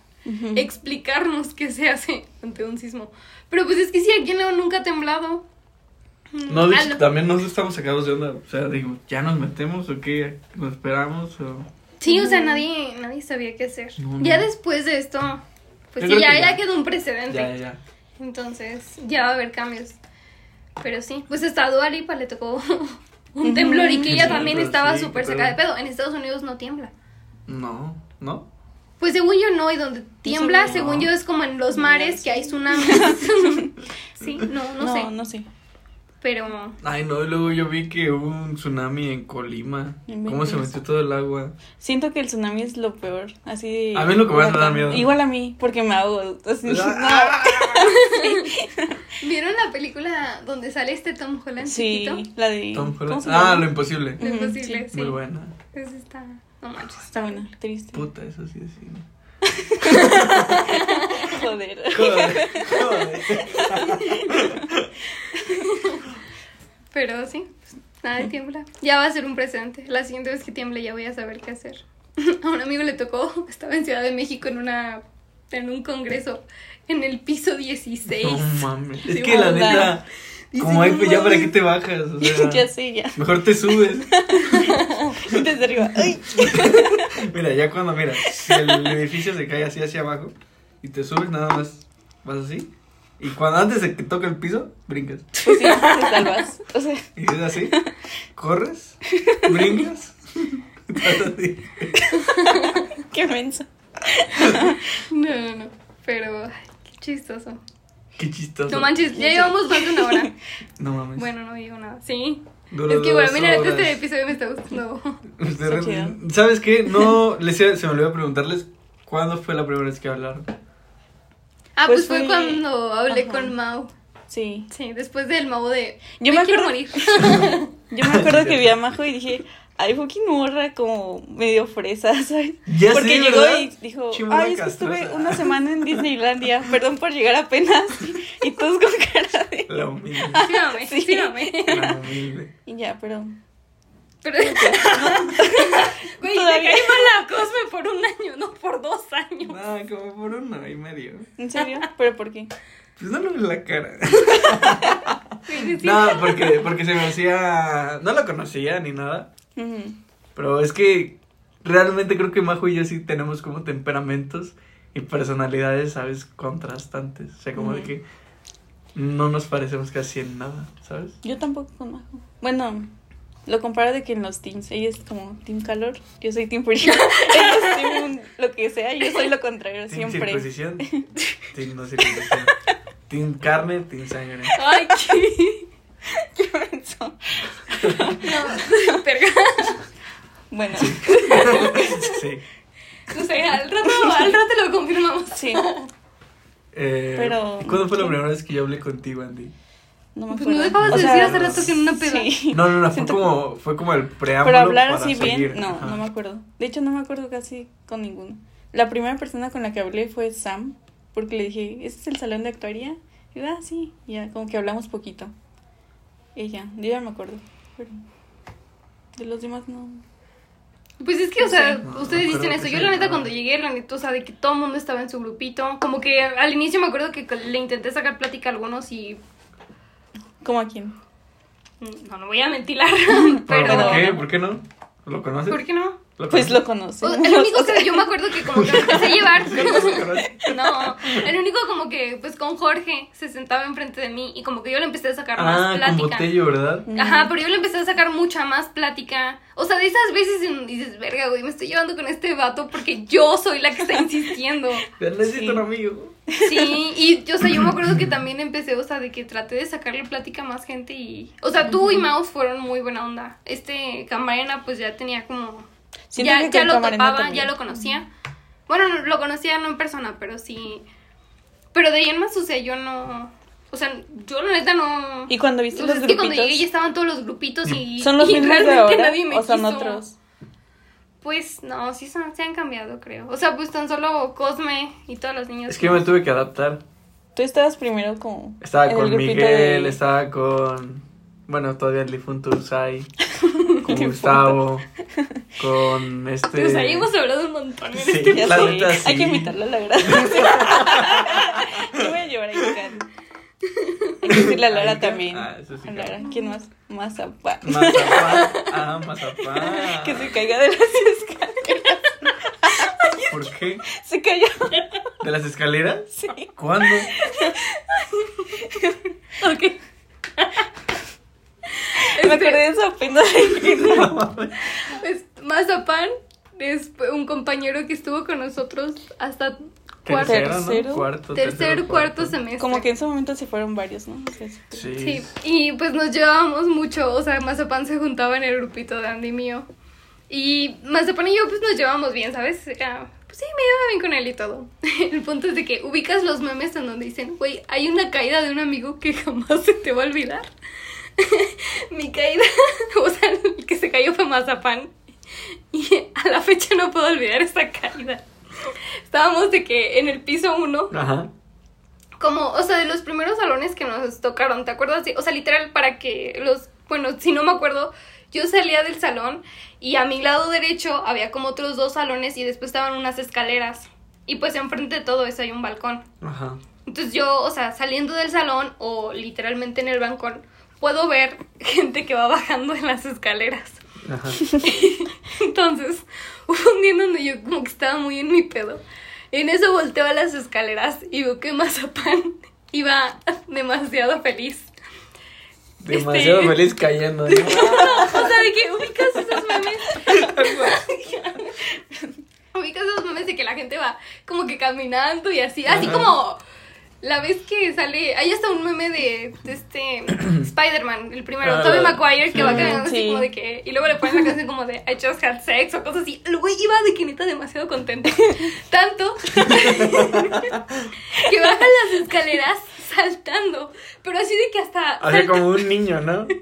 explicarnos qué se hace ante un sismo. Pero pues es que si aquí en León nunca ha temblado. No, de hecho, también nos estamos sacados de onda. O sea, digo, ¿ya nos metemos o qué? ¿Nos esperamos o...? Sí, o sea, nadie, nadie sabía qué hacer. No, Ya no. después de esto, pues Yo sí, ya, que ya ya. quedó un precedente. Ya, ya, ya. Entonces, ya va a haber cambios. Pero sí, pues hasta a Dua Lipa le tocó un temblor y que ella Sí, también pero estaba sí, súper pero- sacada de pedo. En Estados Unidos no tiembla. No, ¿no? Pues según yo no, y donde tiembla, según yo es como en los mares que hay tsunamis. sí, no, no, sé. No, no sé. Pero Ay, no, y luego yo vi que hubo un tsunami en Colima. ¿Cómo se metió todo el agua? Siento que el tsunami es lo peor, así de... A mí lo que más me da miedo. Igual a mí, porque me ahogo. Así, Ah, ¿vieron la película donde sale este Tom Holland Sí, chiquito? la de... Tom ¿cómo Holland. Ah, lo imposible. Lo imposible, sí. Muy buena. Eso está. No manches. Está buena, triste. Puta, eso sí es cine. Joder. Joder, joder. Pero sí, pues, nada de tiembla. Ya va a ser un precedente. La siguiente vez que tiemble ya voy a saber qué hacer. A un amigo le tocó, estaba en Ciudad de México en una en un congreso en el piso 16. No mames. Es que la neta, Dice, como hay, "No pues ya para qué mames". te bajas. O sea, ya sé, ya. Mejor te subes. Desde arriba. Ay. Mira, ya cuando, mira, si el edificio se cae así hacia abajo y te subes, nada más vas así. Y cuando antes de que toque el piso, brincas. Pues sí, te salvas. O sea, Y es así, corres, brincas. Así. qué menso. No, no, no. Pero, ay, qué chistoso. Qué chistoso. No manches, ya llevamos más de una hora. No mames. Bueno, no digo nada. Sí. Dura es que, bueno, dos mira, este episodio me está gustando. ¿Sabes qué? No, les, se me olvidó preguntarles cuándo fue la primera vez que hablaron. Ah, pues, Pues fue fue- cuando hablé Ajá. con Mau. Sí. Sí, después del Mau de. Yo me me quiero acuerdo- morir. Yo me acuerdo que vi a Majo y dije, ay, fucking morra como medio fresa, ¿sabes? Ya Porque sé, llegó ¿verdad? y dijo, Chimorra ay, es que estuve una semana en Disneylandia, perdón por llegar apenas. Y todos con cara de... La humilde. Sí, sí, Sí. La humilde. Y ya, pero... Pero. Güey, te Todavía. caí mal la Cosme por un año, no por dos años. No, como por uno y medio. ¿En serio? ¿Pero por qué? Pues no le ves la cara. Sí, sí. No, porque, porque se me hacía. No la conocía ni nada. Pero es que realmente creo que Majo y yo sí tenemos como temperamentos y personalidades, ¿sabes? Contrastantes. O sea, como de que no nos parecemos casi en nada, ¿sabes? Yo tampoco con Majo. Bueno, lo comparo de que en los teams, ella es como team calor, yo soy team frío. ella es team lo que sea, yo soy lo contrario Team siempre. circuncisión, team no circuncisión. Team carne, team sangre. Ay, qué. Qué menso. No, verga. Bueno, Sí. No sé, al rato, al rato lo confirmamos. sí, Eh, Pero- ¿y ¿Cuándo fue la primera vez que yo hablé contigo, Andy? no me Pues acuerdo. no dejabas de sea, decir hace rato que en una peda. Sí. No, no, no, fue como, fue como el preámbulo. Pero hablar para así seguir. bien, no, Ajá. no me acuerdo. De hecho, no me acuerdo casi con ninguno. La primera persona con la que hablé fue Sam, porque le dije, ¿este es el salón de actuaría? Y yo, ah, sí, ya, como que hablamos poquito. Ella, yo ya me acuerdo, pero de los demás no. Pues es que, o sea, No, ustedes dicen eso. Yo, la neta, cuando llegué, la neta, o sea, de que todo el mundo estaba en su grupito. Como que al inicio me acuerdo que le intenté sacar plática a algunos y. ¿Cómo a quién? mm, No, no voy a mentilar. ¿Pero pero. por qué? ¿Por qué no? ¿Lo conoces? ¿Por qué no? ¿Lo Pues lo conoce. O- el único que yo me acuerdo que como que me empecé a llevar. no, el único como que pues con Jorge se sentaba enfrente de mí y como que yo le empecé a sacar Ah, más con plática. Botello, ¿verdad? Ajá, pero yo le empecé a sacar mucha más plática. O sea, de esas veces en dices, verga, güey, me estoy llevando con este vato porque yo soy la que está insistiendo. Necesito Sí. un amigo. Sí, y yo, o sea, yo me acuerdo que también empecé, o sea, de que traté de sacarle plática a más gente y... O sea, tú y Mouse fueron muy buena onda. Este Camarena pues ya tenía como... Siento ya que ya con lo topaba, ya lo conocía. Bueno, no, lo conocía no en persona, pero sí... Pero de ahí en más, o sea, yo no... O sea, yo la neta no... ¿Y cuando viste O sea, los es que cuando grupitos? llegué ya estaban todos los grupitos y... ¿Son los y mismos de realmente ahora nadie me o son quiso. otros? Pues no, sí son, se han cambiado, creo. O sea, pues tan solo Cosme y todas las niñas. Es que me tuve que adaptar. Tú estabas primero como... Estaba con Miguel, de- estaba con. Bueno, todavía el difunto Usai. Con Gustavo. Con este. O sea, hemos hablado un montón en Sí. este neta, Hay sí. que invitarla a la grada. Yo voy a llevar a Icán. Hay que decirle a Lara Icán. también. Ah, eso sí, a Lara. ¿Quién más? Mazapán. Mazapán. Ah, Mazapán. Que se caiga de las escaleras. ¿Por qué? Se cayó. ¿De las escaleras? Sí. ¿Cuándo? Ok. Me acordé de esa pena de Pues Mazapán es un compañero que estuvo con nosotros hasta cuarto, Tercero, Tercero. ¿no? Cuarto, tercer, tercero, cuarto semestre. Como que en ese momento se fueron varios, ¿no? O sea, sí. Sí. Sí, y pues nos llevábamos mucho, o sea, Mazapán se juntaba en el grupito de Andy mío. Y Mazapán y yo pues nos llevamos bien, ¿sabes? Era- pues sí, me llevaba bien con él y todo. El punto es de que ubicas los memes en donde dicen, güey, hay una caída de un amigo que jamás se te va a olvidar. Mi caída, o sea, el que se cayó fue Mazapán. Y a la fecha no puedo olvidar esa caída. Estábamos de que en el piso uno Ajá. como, o sea, de los primeros salones que nos tocaron, ¿te acuerdas? O sea, literal, para que los, bueno, si no me acuerdo, yo salía del salón y a mi lado derecho había como otros dos salones y después estaban unas escaleras. Y pues enfrente de todo eso hay un balcón. Ajá. Entonces yo, o sea, saliendo del salón o literalmente en el balcón, puedo ver gente que va bajando en las escaleras. Ajá. Entonces, hubo un día en donde yo como que estaba muy en mi pedo. En eso volteo a las escaleras y veo que Mazapán iba demasiado feliz. Demasiado Este- feliz cayendo. ¿no? No, o sea, de que ubicas esos memes. ubicas esos memes de que la gente va como que caminando y así. Así Ajá. como la vez que sale. Ahí está un meme de, de este Spider-Man, el primero, Ah, Tobey Maguire, que va sí. caminando así Sí. como de que. Y luego le ponen la canción como de I just had sex o cosas así. El güey iba de que neta demasiado contento. Tanto que baja las escaleras saltando. Pero así de que hasta. O sea, como un niño, ¿no?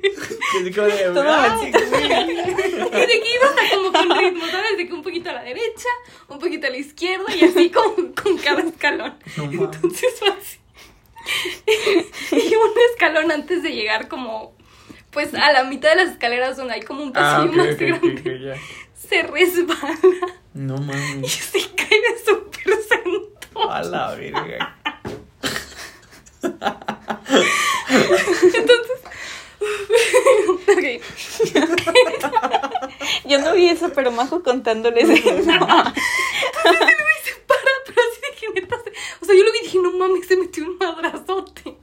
Que así como de. "Ah. Y de que iba hasta como con ritmo, ¿sabes? De que un poquito a la derecha, un poquito a la izquierda y así con, con cada escalón. No mames. Entonces fue así. Y un escalón antes de llegar como, pues a la mitad de las escaleras donde hay como un Ah, pasillo ok, más grande, se resbala No y mames. se cae de súper sentado. A la verga. Entonces. Yo no vi eso, pero Majo contándoles. Entonces el güey se para, pero así de que neta se- O sea, yo lo vi y dije, no mames, se metió un madrazote.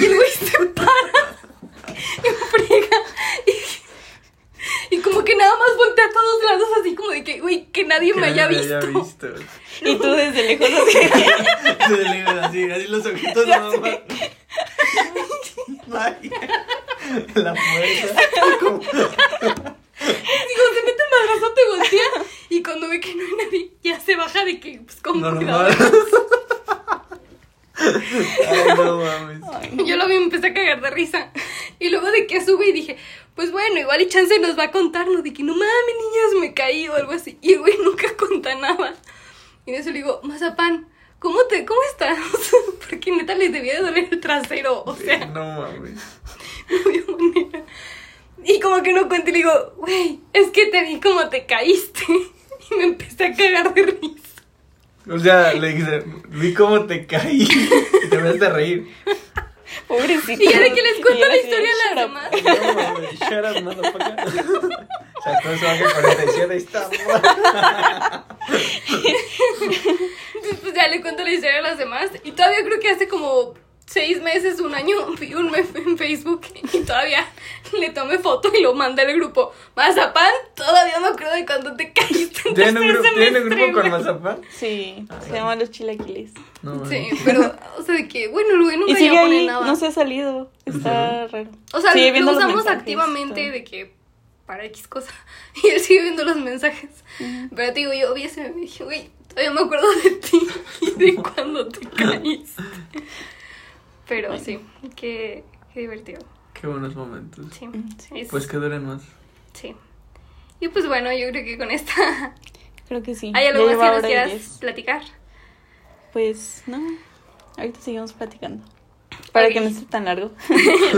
Y el güey se para, en friega, y, y como que nada más voltea a todos lados, así como de que, güey, que nadie me haya visto. visto. Y tú desde lejos así. Se le ven así, así los ojitos Ya nada más. La fuerza. Como- Digo, se mete el madrazote, voltea, y cuando ve que no hay nadie, ya se baja de que, pues, con No, no cuidado. mames. Ay, no mames. Yo lo vi y me empecé a cagar de risa. Y luego de que sube y dije, pues bueno, igual y chance nos va a contar, ¿no? De que no mames, niñas, me caí o algo así. Y el güey nunca cuenta nada. Y en eso le digo, Mazapán, ¿cómo te, cómo estás? Porque neta les debía de doler el trasero. O sea, No mames. no había manera. Y como que no cuenta y le digo, güey, es que te vi como te caíste. Y me empecé a cagar de risa. O sea, le dije, vi cómo te caí y te empezaste a reír. Pobrecito. Y ya de que les cuento la de, historia a "Shut las up". demás. No, mames, shut up, motherfucker. Sacó su AK 47 y está. Después ya le cuento la historia a las demás. Y todavía creo que hace como seis meses, un año, vi un meme en Facebook y todavía le tomé foto y lo mandé al grupo. Mazapán, todavía me acuerdo de cuando te caíste. en ¿Tienen un, grupo, ¿tienen un grupo con mazapán? Sí, se llama Los Chilaquiles. No, Sí, pero, o sea, de que, bueno, luego nunca Y sigue ya pone ahí, nada. no se ha salido. Está raro. O sea, Sigue lo usamos mensajes, activamente de que para X cosa. Y él sigue viendo los mensajes. Pero te digo, yo vi ese meme y dije, güey, todavía me acuerdo de ti y de cuando te caíste. Pero sí, qué, qué divertido. Qué buenos momentos. Sí, sí, es- Pues que duren más. sí. Y pues bueno, yo creo que con esta. Creo que sí. ¿Hay algo más que nos quieras diez. platicar? Pues no. Ahorita seguimos platicando. Para que no esté tan largo.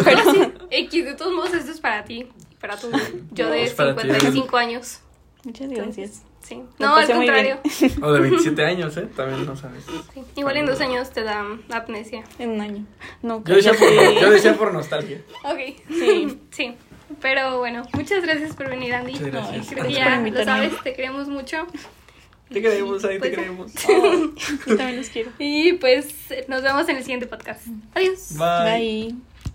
Pero sí, X, de todos modos, esto es para ti. Para tu yo de Es para ti. 55 años. Muchas gracias. Sí. Me No, al contrario. O de 27 años, ¿eh? También no sabes. Sí, Igual en dos años te da amnesia. En un año. No, Yo decía, por, yo decía por nostalgia. Ok. Sí. Sí. Pero bueno, muchas gracias por venir, Andy. Muchas gracias. Creo que Gracias ya lo sabes, te queremos mucho. Te queremos, ahí te Pues, queremos. Yo también los quiero. Y pues nos vemos en el siguiente podcast. Adiós. Bye. Bye.